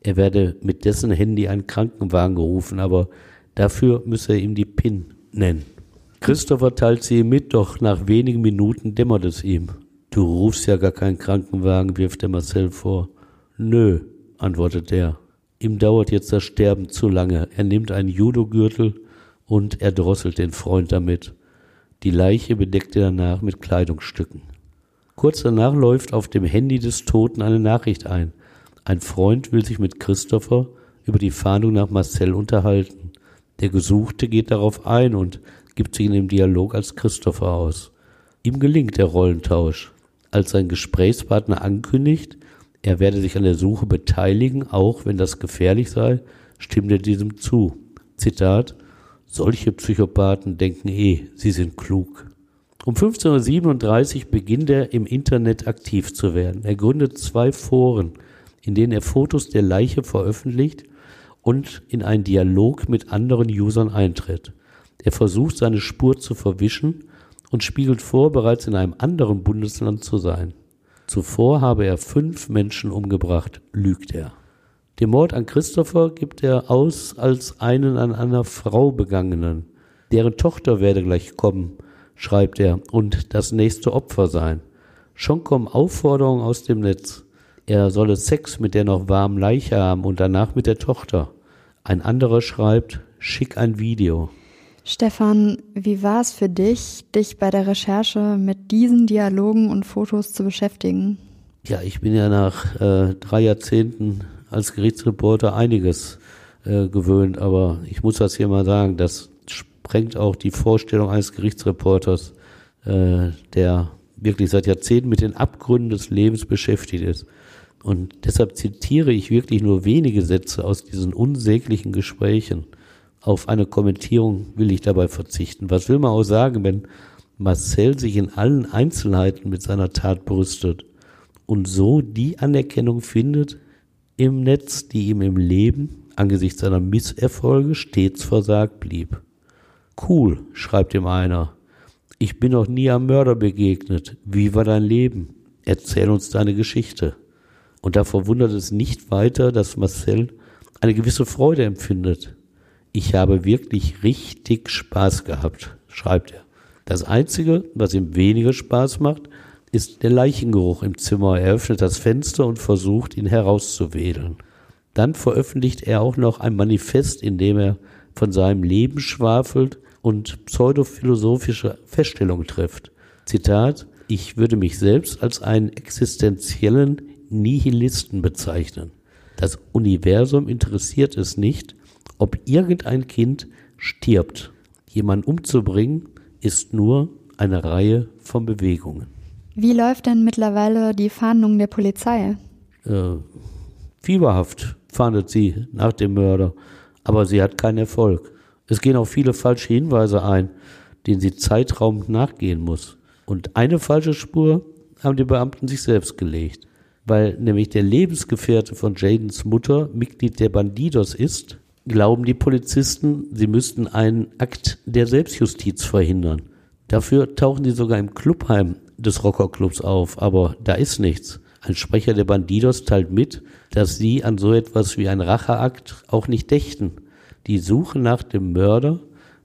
Speaker 1: er werde mit dessen Handy einen Krankenwagen gerufen, aber dafür müsse er ihm die PIN nennen. Christopher teilt sie ihm mit, doch nach wenigen Minuten dämmert es ihm. Du rufst ja gar keinen Krankenwagen, wirft er Marcel vor. Nö, antwortet er. Ihm dauert jetzt das Sterben zu lange. Er nimmt einen Judogürtel und erdrosselt den Freund damit. Die Leiche bedeckt er danach mit Kleidungsstücken. Kurz danach läuft auf dem Handy des Toten eine Nachricht ein. Ein Freund will sich mit Christopher über die Fahndung nach Marcel unterhalten. Der Gesuchte geht darauf ein und gibt sich in dem Dialog als Christopher aus. Ihm gelingt der Rollentausch. Als sein Gesprächspartner ankündigt, er werde sich an der Suche beteiligen, auch wenn das gefährlich sei, stimmt er diesem zu. Zitat solche Psychopathen denken eh, sie sind klug. Um 1537 beginnt er im Internet aktiv zu werden. Er gründet zwei Foren, in denen er Fotos der Leiche veröffentlicht und in einen Dialog mit anderen Usern eintritt. Er versucht seine Spur zu verwischen und spiegelt vor, bereits in einem anderen Bundesland zu sein. Zuvor habe er fünf Menschen umgebracht, lügt er. Den Mord an Christopher gibt er aus als einen an einer Frau begangenen. Deren Tochter werde gleich kommen, schreibt er, und das nächste Opfer sein. Schon kommen Aufforderungen aus dem Netz. Er solle Sex mit der noch warmen Leiche haben und danach mit der Tochter. Ein anderer schreibt, schick ein Video.
Speaker 3: Stefan, wie war es für dich, dich bei der Recherche mit diesen Dialogen und Fotos zu beschäftigen?
Speaker 1: Ja, ich bin ja nach äh, drei Jahrzehnten als Gerichtsreporter einiges äh, gewöhnt, aber ich muss das hier mal sagen, das sprengt auch die Vorstellung eines Gerichtsreporters, äh, der wirklich seit Jahrzehnten mit den Abgründen des Lebens beschäftigt ist. Und deshalb zitiere ich wirklich nur wenige Sätze aus diesen unsäglichen Gesprächen. Auf eine Kommentierung will ich dabei verzichten. Was will man auch sagen, wenn Marcel sich in allen Einzelheiten mit seiner Tat brüstet und so die Anerkennung findet im Netz, die ihm im Leben angesichts seiner Misserfolge stets versagt blieb. Cool, schreibt ihm einer. Ich bin noch nie am Mörder begegnet. Wie war dein Leben? Erzähl uns deine Geschichte. Und da verwundert es nicht weiter, dass Marcel eine gewisse Freude empfindet. Ich habe wirklich richtig Spaß gehabt, schreibt er. Das Einzige, was ihm weniger Spaß macht, ist der Leichengeruch im Zimmer. Er öffnet das Fenster und versucht, ihn herauszuwedeln. Dann veröffentlicht er auch noch ein Manifest, in dem er von seinem Leben schwafelt und pseudophilosophische Feststellungen trifft. Zitat, ich würde mich selbst als einen existenziellen Nihilisten bezeichnen. Das Universum interessiert es nicht, ob irgendein Kind stirbt. Jemanden umzubringen ist nur eine Reihe von Bewegungen.
Speaker 3: Wie läuft denn mittlerweile die Fahndung der Polizei?
Speaker 1: Äh, fieberhaft fahndet sie nach dem Mörder, aber sie hat keinen Erfolg. Es gehen auch viele falsche Hinweise ein, denen sie zeitraumend nachgehen muss. Und eine falsche Spur haben die Beamten sich selbst gelegt weil nämlich der Lebensgefährte von Jadens Mutter Mitglied der Bandidos ist, glauben die Polizisten, sie müssten einen Akt der Selbstjustiz verhindern. Dafür tauchen sie sogar im Clubheim des Rockerclubs auf, aber da ist nichts. Ein Sprecher der Bandidos teilt mit, dass sie an so etwas wie ein Racheakt auch nicht dächten. Die Suche nach dem Mörder,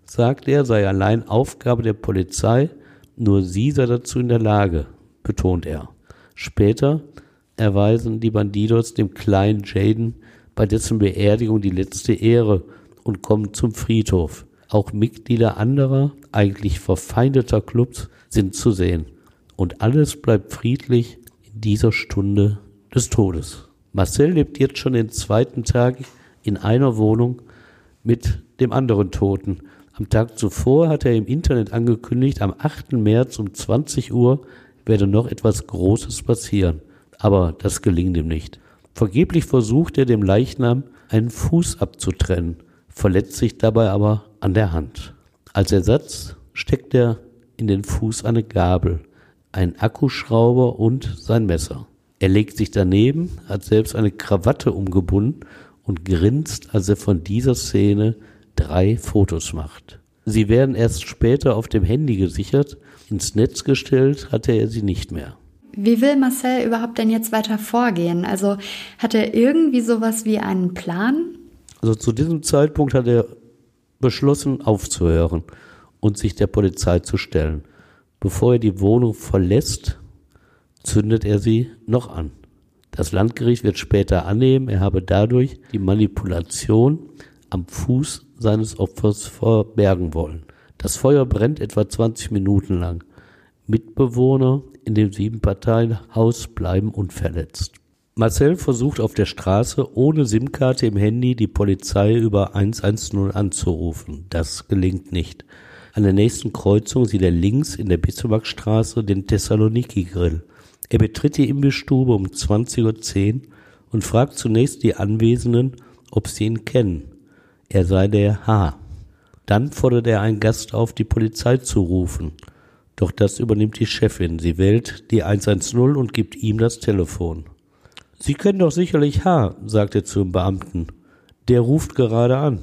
Speaker 1: sagt er, sei allein Aufgabe der Polizei, nur sie sei dazu in der Lage, betont er. Später erweisen die Bandidos dem kleinen Jaden bei dessen Beerdigung die letzte Ehre und kommen zum Friedhof. Auch Mitglieder anderer, eigentlich verfeindeter Clubs sind zu sehen. Und alles bleibt friedlich in dieser Stunde des Todes. Marcel lebt jetzt schon den zweiten Tag in einer Wohnung mit dem anderen Toten. Am Tag zuvor hat er im Internet angekündigt, am 8. März um 20 Uhr werde noch etwas Großes passieren aber das gelingt ihm nicht. Vergeblich versucht er dem Leichnam einen Fuß abzutrennen, verletzt sich dabei aber an der Hand. Als Ersatz steckt er in den Fuß eine Gabel, einen Akkuschrauber und sein Messer. Er legt sich daneben, hat selbst eine Krawatte umgebunden und grinst, als er von dieser Szene drei Fotos macht. Sie werden erst später auf dem Handy gesichert, ins Netz gestellt hatte er sie nicht mehr.
Speaker 3: Wie will Marcel überhaupt denn jetzt weiter vorgehen? Also hat er irgendwie sowas wie einen Plan?
Speaker 1: Also zu diesem Zeitpunkt hat er beschlossen aufzuhören und sich der Polizei zu stellen. Bevor er die Wohnung verlässt, zündet er sie noch an. Das Landgericht wird später annehmen, er habe dadurch die Manipulation am Fuß seines Opfers verbergen wollen. Das Feuer brennt etwa 20 Minuten lang. Mitbewohner in dem Siebenparteienhaus bleiben unverletzt. Marcel versucht auf der Straße ohne SIM-Karte im Handy die Polizei über 110 anzurufen. Das gelingt nicht. An der nächsten Kreuzung sieht er links in der Bismarckstraße den Thessaloniki-Grill. Er betritt die Imbissstube um 20.10 Uhr und fragt zunächst die Anwesenden, ob sie ihn kennen. Er sei der H. Dann fordert er einen Gast auf, die Polizei zu rufen. Doch das übernimmt die Chefin. Sie wählt die 110 und gibt ihm das Telefon. Sie kennen doch sicherlich H., sagt er zum Beamten. Der ruft gerade an.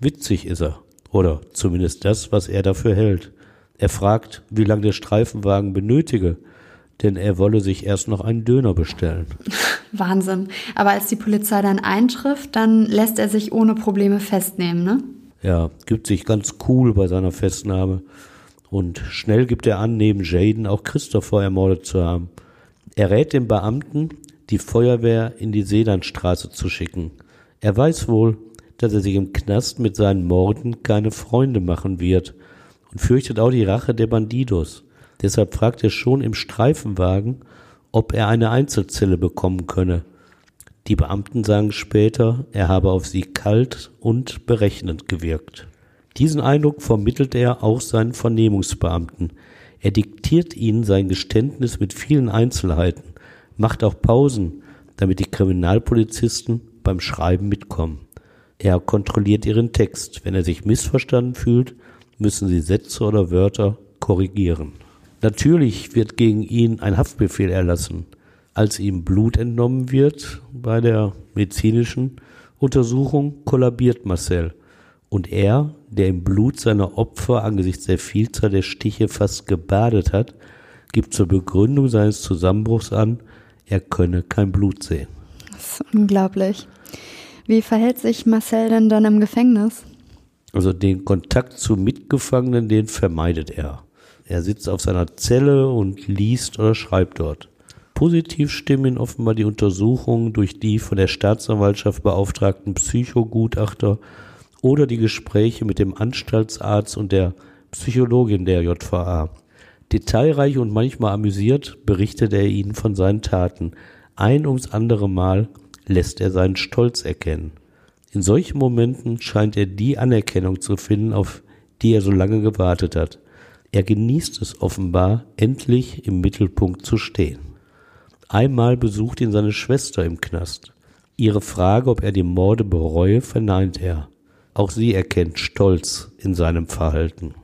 Speaker 1: Witzig ist er. Oder zumindest das, was er dafür hält. Er fragt, wie lange der Streifenwagen benötige, denn er wolle sich erst noch einen Döner bestellen. *laughs*
Speaker 3: Wahnsinn. Aber als die Polizei dann eintrifft, dann lässt er sich ohne Probleme festnehmen, ne?
Speaker 1: Ja, gibt sich ganz cool bei seiner Festnahme Und schnell gibt er an, neben Jaden auch Christopher ermordet zu haben. Er rät dem Beamten, die Feuerwehr in die Sedanstraße zu schicken. Er weiß wohl, dass er sich im Knast mit seinen Morden keine Freunde machen wird und fürchtet auch die Rache der Bandidos. Deshalb fragt er schon im Streifenwagen, ob er eine Einzelzelle bekommen könne. Die Beamten sagen später, er habe auf sie kalt und berechnend gewirkt. Diesen Eindruck vermittelt er auch seinen Vernehmungsbeamten. Er diktiert ihnen sein Geständnis mit vielen Einzelheiten, macht auch Pausen, damit die Kriminalpolizisten beim Schreiben mitkommen. Er kontrolliert ihren Text. Wenn er sich missverstanden fühlt, müssen sie Sätze oder Wörter korrigieren. Natürlich wird gegen ihn ein Haftbefehl erlassen. Als ihm Blut entnommen wird bei der medizinischen Untersuchung, kollabiert Marcel. Und er, der im Blut seiner Opfer angesichts der Vielzahl der Stiche fast gebadet hat, gibt zur Begründung seines Zusammenbruchs an, er könne kein Blut sehen.
Speaker 3: Das ist unglaublich. Wie verhält sich Marcel denn dann im Gefängnis?
Speaker 1: Also den Kontakt zu Mitgefangenen, den vermeidet er. Er sitzt auf seiner Zelle und liest oder schreibt dort. Positiv stimmen offenbar die Untersuchungen durch die von der Staatsanwaltschaft beauftragten Psychogutachter oder die Gespräche mit dem Anstaltsarzt und der Psychologin der JVA. Detailreich und manchmal amüsiert berichtet er ihnen von seinen Taten. Ein ums andere Mal lässt er seinen Stolz erkennen. In solchen Momenten scheint er die Anerkennung zu finden, auf die er so lange gewartet hat. Er genießt es offenbar, endlich im Mittelpunkt zu stehen. Einmal besucht ihn seine Schwester im Knast. Ihre Frage, ob er die Morde bereue, verneint er. Auch sie erkennt Stolz in seinem Verhalten.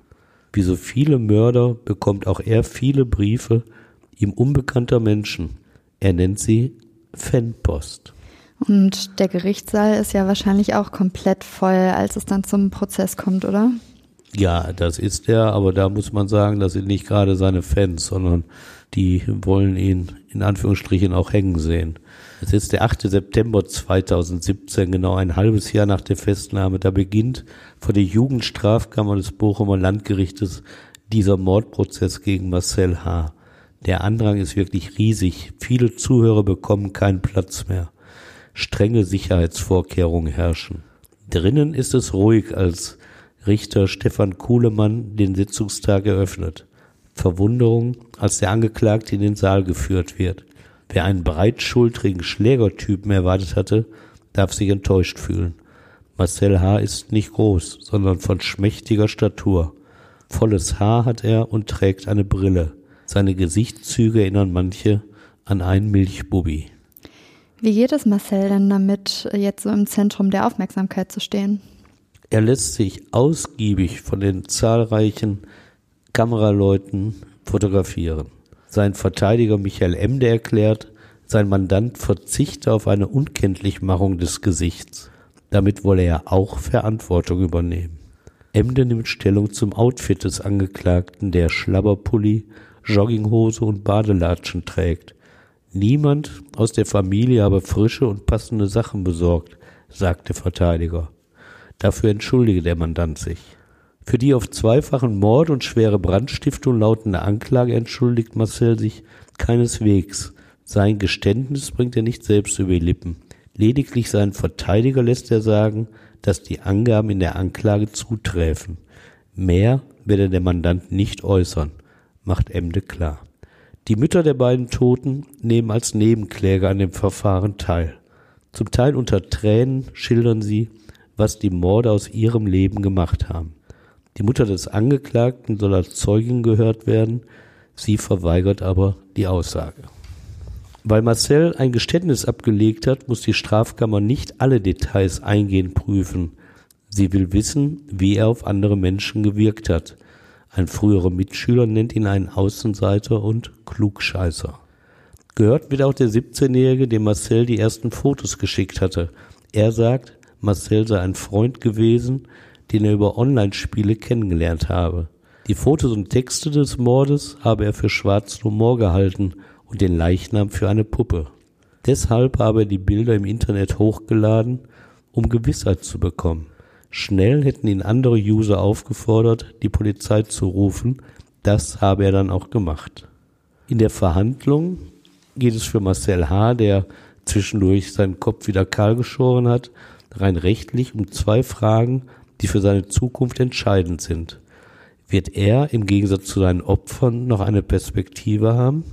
Speaker 1: Wie so viele Mörder bekommt auch er viele Briefe ihm unbekannter Menschen. Er nennt sie Fanpost.
Speaker 3: Und der Gerichtssaal ist ja wahrscheinlich auch komplett voll, als es dann zum Prozess kommt, oder?
Speaker 1: Ja, das ist er, aber da muss man sagen, das sind nicht gerade seine Fans, sondern die wollen ihn in Anführungsstrichen auch hängen sehen. Es ist der 8. September 2017, genau ein halbes Jahr nach der Festnahme. Da beginnt vor der Jugendstrafkammer des Bochumer Landgerichtes dieser Mordprozess gegen Marcel H. Der Andrang ist wirklich riesig. Viele Zuhörer bekommen keinen Platz mehr strenge Sicherheitsvorkehrungen herrschen. Drinnen ist es ruhig, als Richter Stefan Kuhlemann den Sitzungstag eröffnet. Verwunderung, als der Angeklagte in den Saal geführt wird. Wer einen breitschultrigen Schlägertypen erwartet hatte, darf sich enttäuscht fühlen. Marcel H. ist nicht groß, sondern von schmächtiger Statur. Volles Haar hat er und trägt eine Brille. Seine Gesichtszüge erinnern manche an einen Milchbubi.
Speaker 3: Wie geht es Marcel denn damit, jetzt so im Zentrum der Aufmerksamkeit zu stehen?
Speaker 1: Er lässt sich ausgiebig von den zahlreichen Kameraleuten fotografieren. Sein Verteidiger Michael Emde erklärt, sein Mandant verzichte auf eine Unkenntlichmachung des Gesichts. Damit wolle er auch Verantwortung übernehmen. Emde nimmt Stellung zum Outfit des Angeklagten, der Schlabberpulli, Jogginghose und Badelatschen trägt. Niemand aus der Familie habe frische und passende Sachen besorgt, sagt der Verteidiger. Dafür entschuldige der Mandant sich. Für die auf zweifachen Mord und schwere Brandstiftung lautende Anklage entschuldigt Marcel sich keineswegs. Sein Geständnis bringt er nicht selbst über die Lippen. Lediglich seinen Verteidiger lässt er sagen, dass die Angaben in der Anklage zuträfen. Mehr werde der Mandant nicht äußern, macht Emde klar. Die Mütter der beiden Toten nehmen als Nebenkläger an dem Verfahren teil. Zum Teil unter Tränen schildern sie, was die Morde aus ihrem Leben gemacht haben. Die Mutter des Angeklagten soll als Zeugin gehört werden, sie verweigert aber die Aussage. Weil Marcel ein Geständnis abgelegt hat, muss die Strafkammer nicht alle Details eingehend prüfen. Sie will wissen, wie er auf andere Menschen gewirkt hat. Ein früherer Mitschüler nennt ihn einen Außenseiter und Klugscheißer. Gehört wird auch der 17-Jährige, dem Marcel die ersten Fotos geschickt hatte. Er sagt, Marcel sei ein Freund gewesen, den er über Online-Spiele kennengelernt habe. Die Fotos und Texte des Mordes habe er für schwarzen Humor gehalten und den Leichnam für eine Puppe. Deshalb habe er die Bilder im Internet hochgeladen, um Gewissheit zu bekommen. Schnell hätten ihn andere User aufgefordert, die Polizei zu rufen, Das habe er dann auch gemacht. In der Verhandlung geht es für Marcel H., der zwischendurch seinen Kopf wieder kahl geschoren hat, rein rechtlich um zwei Fragen, die für seine Zukunft entscheidend sind. Wird er im Gegensatz zu seinen Opfern noch eine Perspektive haben?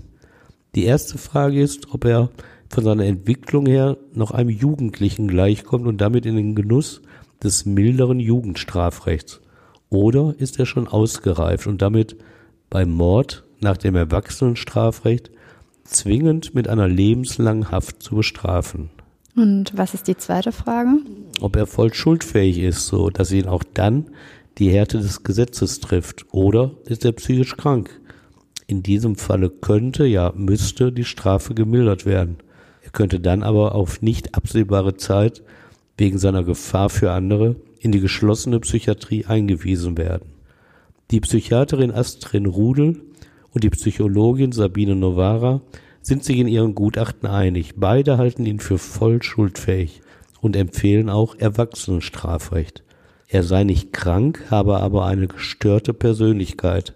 Speaker 1: Die erste Frage ist, ob er von seiner Entwicklung her noch einem Jugendlichen gleichkommt und damit in den Genuss des milderen Jugendstrafrechts. Oder ist er schon ausgereift und damit beim Mord nach dem Erwachsenenstrafrecht zwingend mit einer lebenslangen Haft zu bestrafen?
Speaker 3: Und was ist die zweite Frage?
Speaker 1: Ob er voll schuldfähig ist, so dass ihn auch dann die Härte des Gesetzes trifft. Oder ist er psychisch krank? In diesem Falle könnte, ja müsste die Strafe gemildert werden. Er könnte dann aber auf nicht absehbare Zeit wegen seiner Gefahr für andere in die geschlossene Psychiatrie eingewiesen werden. Die Psychiaterin Astrid Rudel und die Psychologin Sabine Novara sind sich in ihren Gutachten einig. Beide halten ihn für voll schuldfähig und empfehlen auch Erwachsenenstrafrecht. Er sei nicht krank, habe aber eine gestörte Persönlichkeit.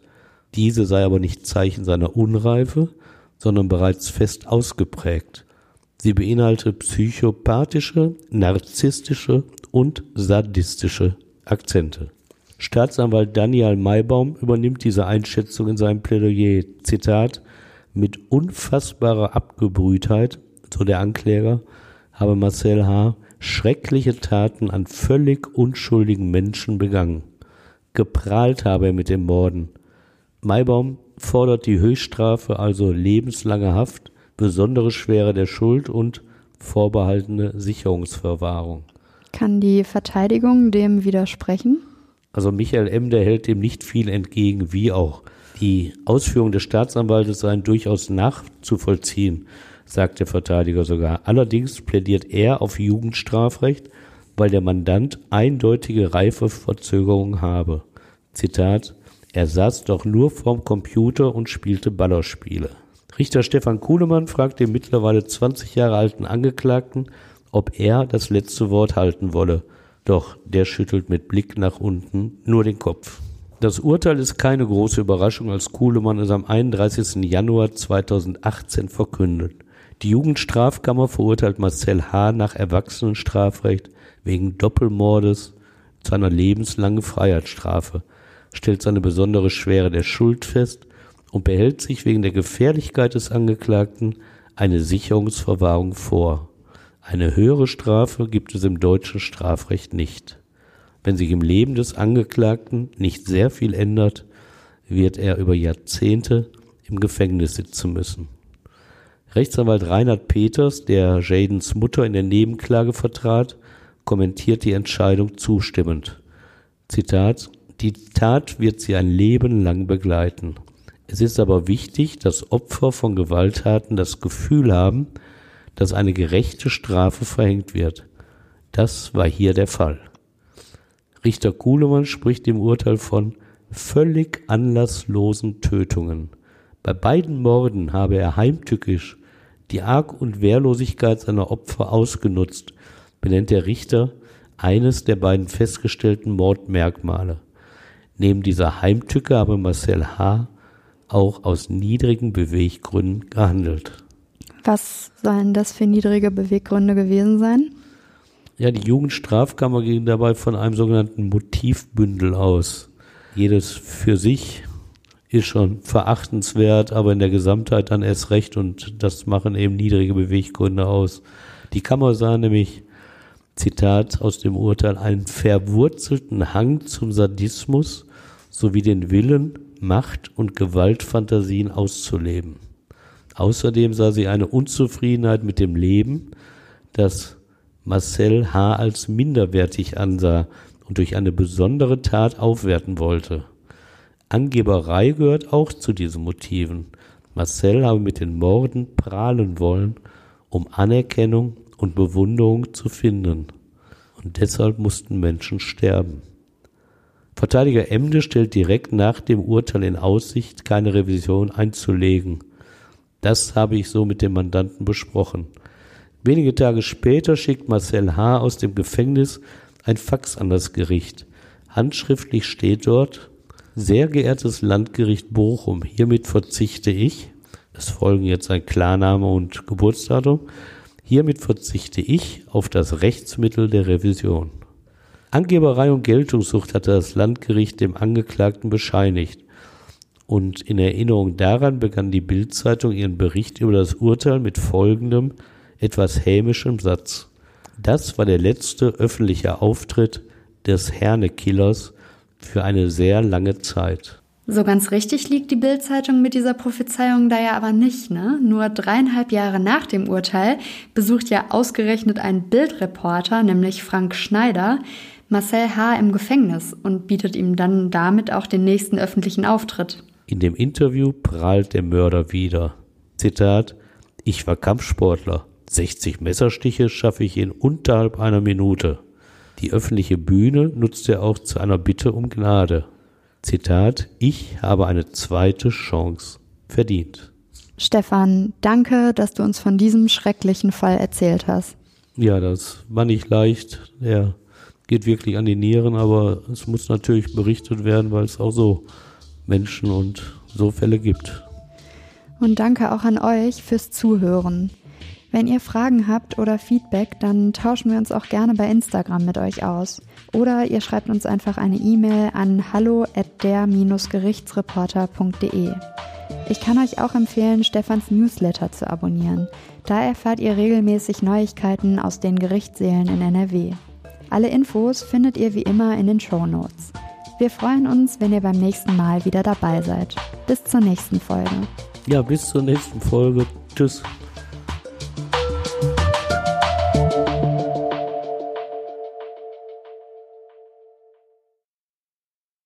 Speaker 1: Diese sei aber nicht Zeichen seiner Unreife, sondern bereits fest ausgeprägt. Sie beinhaltet psychopathische, narzisstische und sadistische Akzente. Staatsanwalt Daniel Maybaum übernimmt diese Einschätzung in seinem Plädoyer. Zitat, mit unfassbarer Abgebrühtheit, so der Ankläger, habe Marcel H. schreckliche Taten an völlig unschuldigen Menschen begangen. Geprahlt habe er mit dem Morden. Maybaum fordert die Höchststrafe, also lebenslange Haft, besondere Schwere der Schuld und vorbehaltene Sicherungsverwahrung.
Speaker 3: Kann die Verteidigung dem widersprechen?
Speaker 1: Also Michael M., der hält dem nicht viel entgegen, wie auch. Die Ausführungen des Staatsanwaltes seien durchaus nachzuvollziehen, sagt der Verteidiger sogar. Allerdings plädiert er auf Jugendstrafrecht, weil der Mandant eindeutige Reifeverzögerung habe. Zitat, er saß doch nur vorm Computer und spielte Ballerspiele. Richter Stefan Kuhlemann fragt den mittlerweile 20 Jahre alten Angeklagten, ob er das letzte Wort halten wolle. Doch der schüttelt mit Blick nach unten nur den Kopf. Das Urteil ist keine große Überraschung, als Kuhlemann es am 31. Januar 2018 verkündet. Die Jugendstrafkammer verurteilt Marcel H. nach Erwachsenenstrafrecht wegen Doppelmordes zu einer lebenslangen Freiheitsstrafe, stellt seine besondere Schwere der Schuld fest und behält sich wegen der Gefährlichkeit des Angeklagten eine Sicherungsverwahrung vor. Eine höhere Strafe gibt es im deutschen Strafrecht nicht. Wenn sich im Leben des Angeklagten nicht sehr viel ändert, wird er über Jahrzehnte im Gefängnis sitzen müssen. Rechtsanwalt Reinhard Peters, der Jadens Mutter in der Nebenklage vertrat, kommentiert die Entscheidung zustimmend. Zitat, die Tat wird sie ein Leben lang begleiten. Es ist aber wichtig, dass Opfer von Gewalttaten das Gefühl haben, dass eine gerechte Strafe verhängt wird. Das war hier der Fall. Richter Kuhlemann spricht im Urteil von völlig anlasslosen Tötungen. Bei beiden Morden habe er heimtückisch die Arg- und Wehrlosigkeit seiner Opfer ausgenutzt, benennt der Richter eines der beiden festgestellten Mordmerkmale. Neben dieser Heimtücke habe Marcel H. auch aus niedrigen Beweggründen gehandelt.
Speaker 3: Was sollen das für niedrige Beweggründe gewesen sein?
Speaker 1: Ja, die Jugendstrafkammer ging dabei von einem sogenannten Motivbündel aus. Jedes für sich ist schon verachtenswert, aber in der Gesamtheit dann erst recht und das machen eben niedrige Beweggründe aus. Die Kammer sah nämlich, Zitat aus dem Urteil, einen verwurzelten Hang zum Sadismus sowie den Willen, Macht und Gewaltfantasien auszuleben. Außerdem sah sie eine Unzufriedenheit mit dem Leben, das Marcel H. als minderwertig ansah und durch eine besondere Tat aufwerten wollte. Angeberei gehört auch zu diesen Motiven. Marcel habe mit den Morden prahlen wollen, um Anerkennung und Bewunderung zu finden. Und deshalb mussten Menschen sterben. Verteidiger Emde stellt direkt nach dem Urteil in Aussicht, keine Revision einzulegen. Das habe ich so mit dem Mandanten besprochen. Wenige Tage später schickt Marcel H. aus dem Gefängnis ein Fax an das Gericht. Handschriftlich steht dort, Sehr geehrtes Landgericht Bochum, hiermit verzichte ich, es folgen jetzt ein Klarname und Geburtsdatum, hiermit verzichte ich auf das Rechtsmittel der Revision. Angeberei und Geltungssucht hatte das Landgericht dem Angeklagten bescheinigt. Und in Erinnerung daran begann die Bildzeitung ihren Bericht über das Urteil mit folgendem etwas hämischem Satz. Das war der letzte öffentliche Auftritt des Herne-Killers für eine sehr lange Zeit.
Speaker 3: So ganz richtig liegt die Bildzeitung mit dieser Prophezeiung da ja aber nicht, ne? Nur dreieinhalb Jahre nach dem Urteil besucht ja ausgerechnet ein Bildreporter, nämlich Frank Schneider, Marcel H. im Gefängnis und bietet ihm dann damit auch den nächsten öffentlichen Auftritt.
Speaker 1: In dem Interview prahlt der Mörder wieder. Zitat, ich war Kampfsportler. 60 Messerstiche schaffe ich in unterhalb einer Minute. Die öffentliche Bühne nutzt er auch zu einer Bitte um Gnade. Zitat, ich habe eine zweite Chance verdient.
Speaker 3: Stefan, danke, dass du uns von diesem schrecklichen Fall erzählt hast.
Speaker 1: Ja, das war nicht leicht. Er geht wirklich an die Nieren, aber es muss natürlich berichtet werden, weil es auch so Menschen und so Fälle gibt.
Speaker 3: Und danke auch an euch fürs Zuhören. Wenn ihr Fragen habt oder Feedback, dann tauschen wir uns auch gerne bei Instagram mit euch aus. Oder ihr schreibt uns einfach eine E-Mail an hallo at der-gerichtsreporter.de. Ich kann euch auch empfehlen, Stefans Newsletter zu abonnieren. Da erfahrt ihr regelmäßig Neuigkeiten aus den Gerichtssälen in NRW. Alle Infos findet ihr wie immer in den Show Notes. Wir freuen uns, wenn ihr beim nächsten Mal wieder dabei seid. Bis zur nächsten Folge.
Speaker 1: Ja, bis zur nächsten Folge. Tschüss.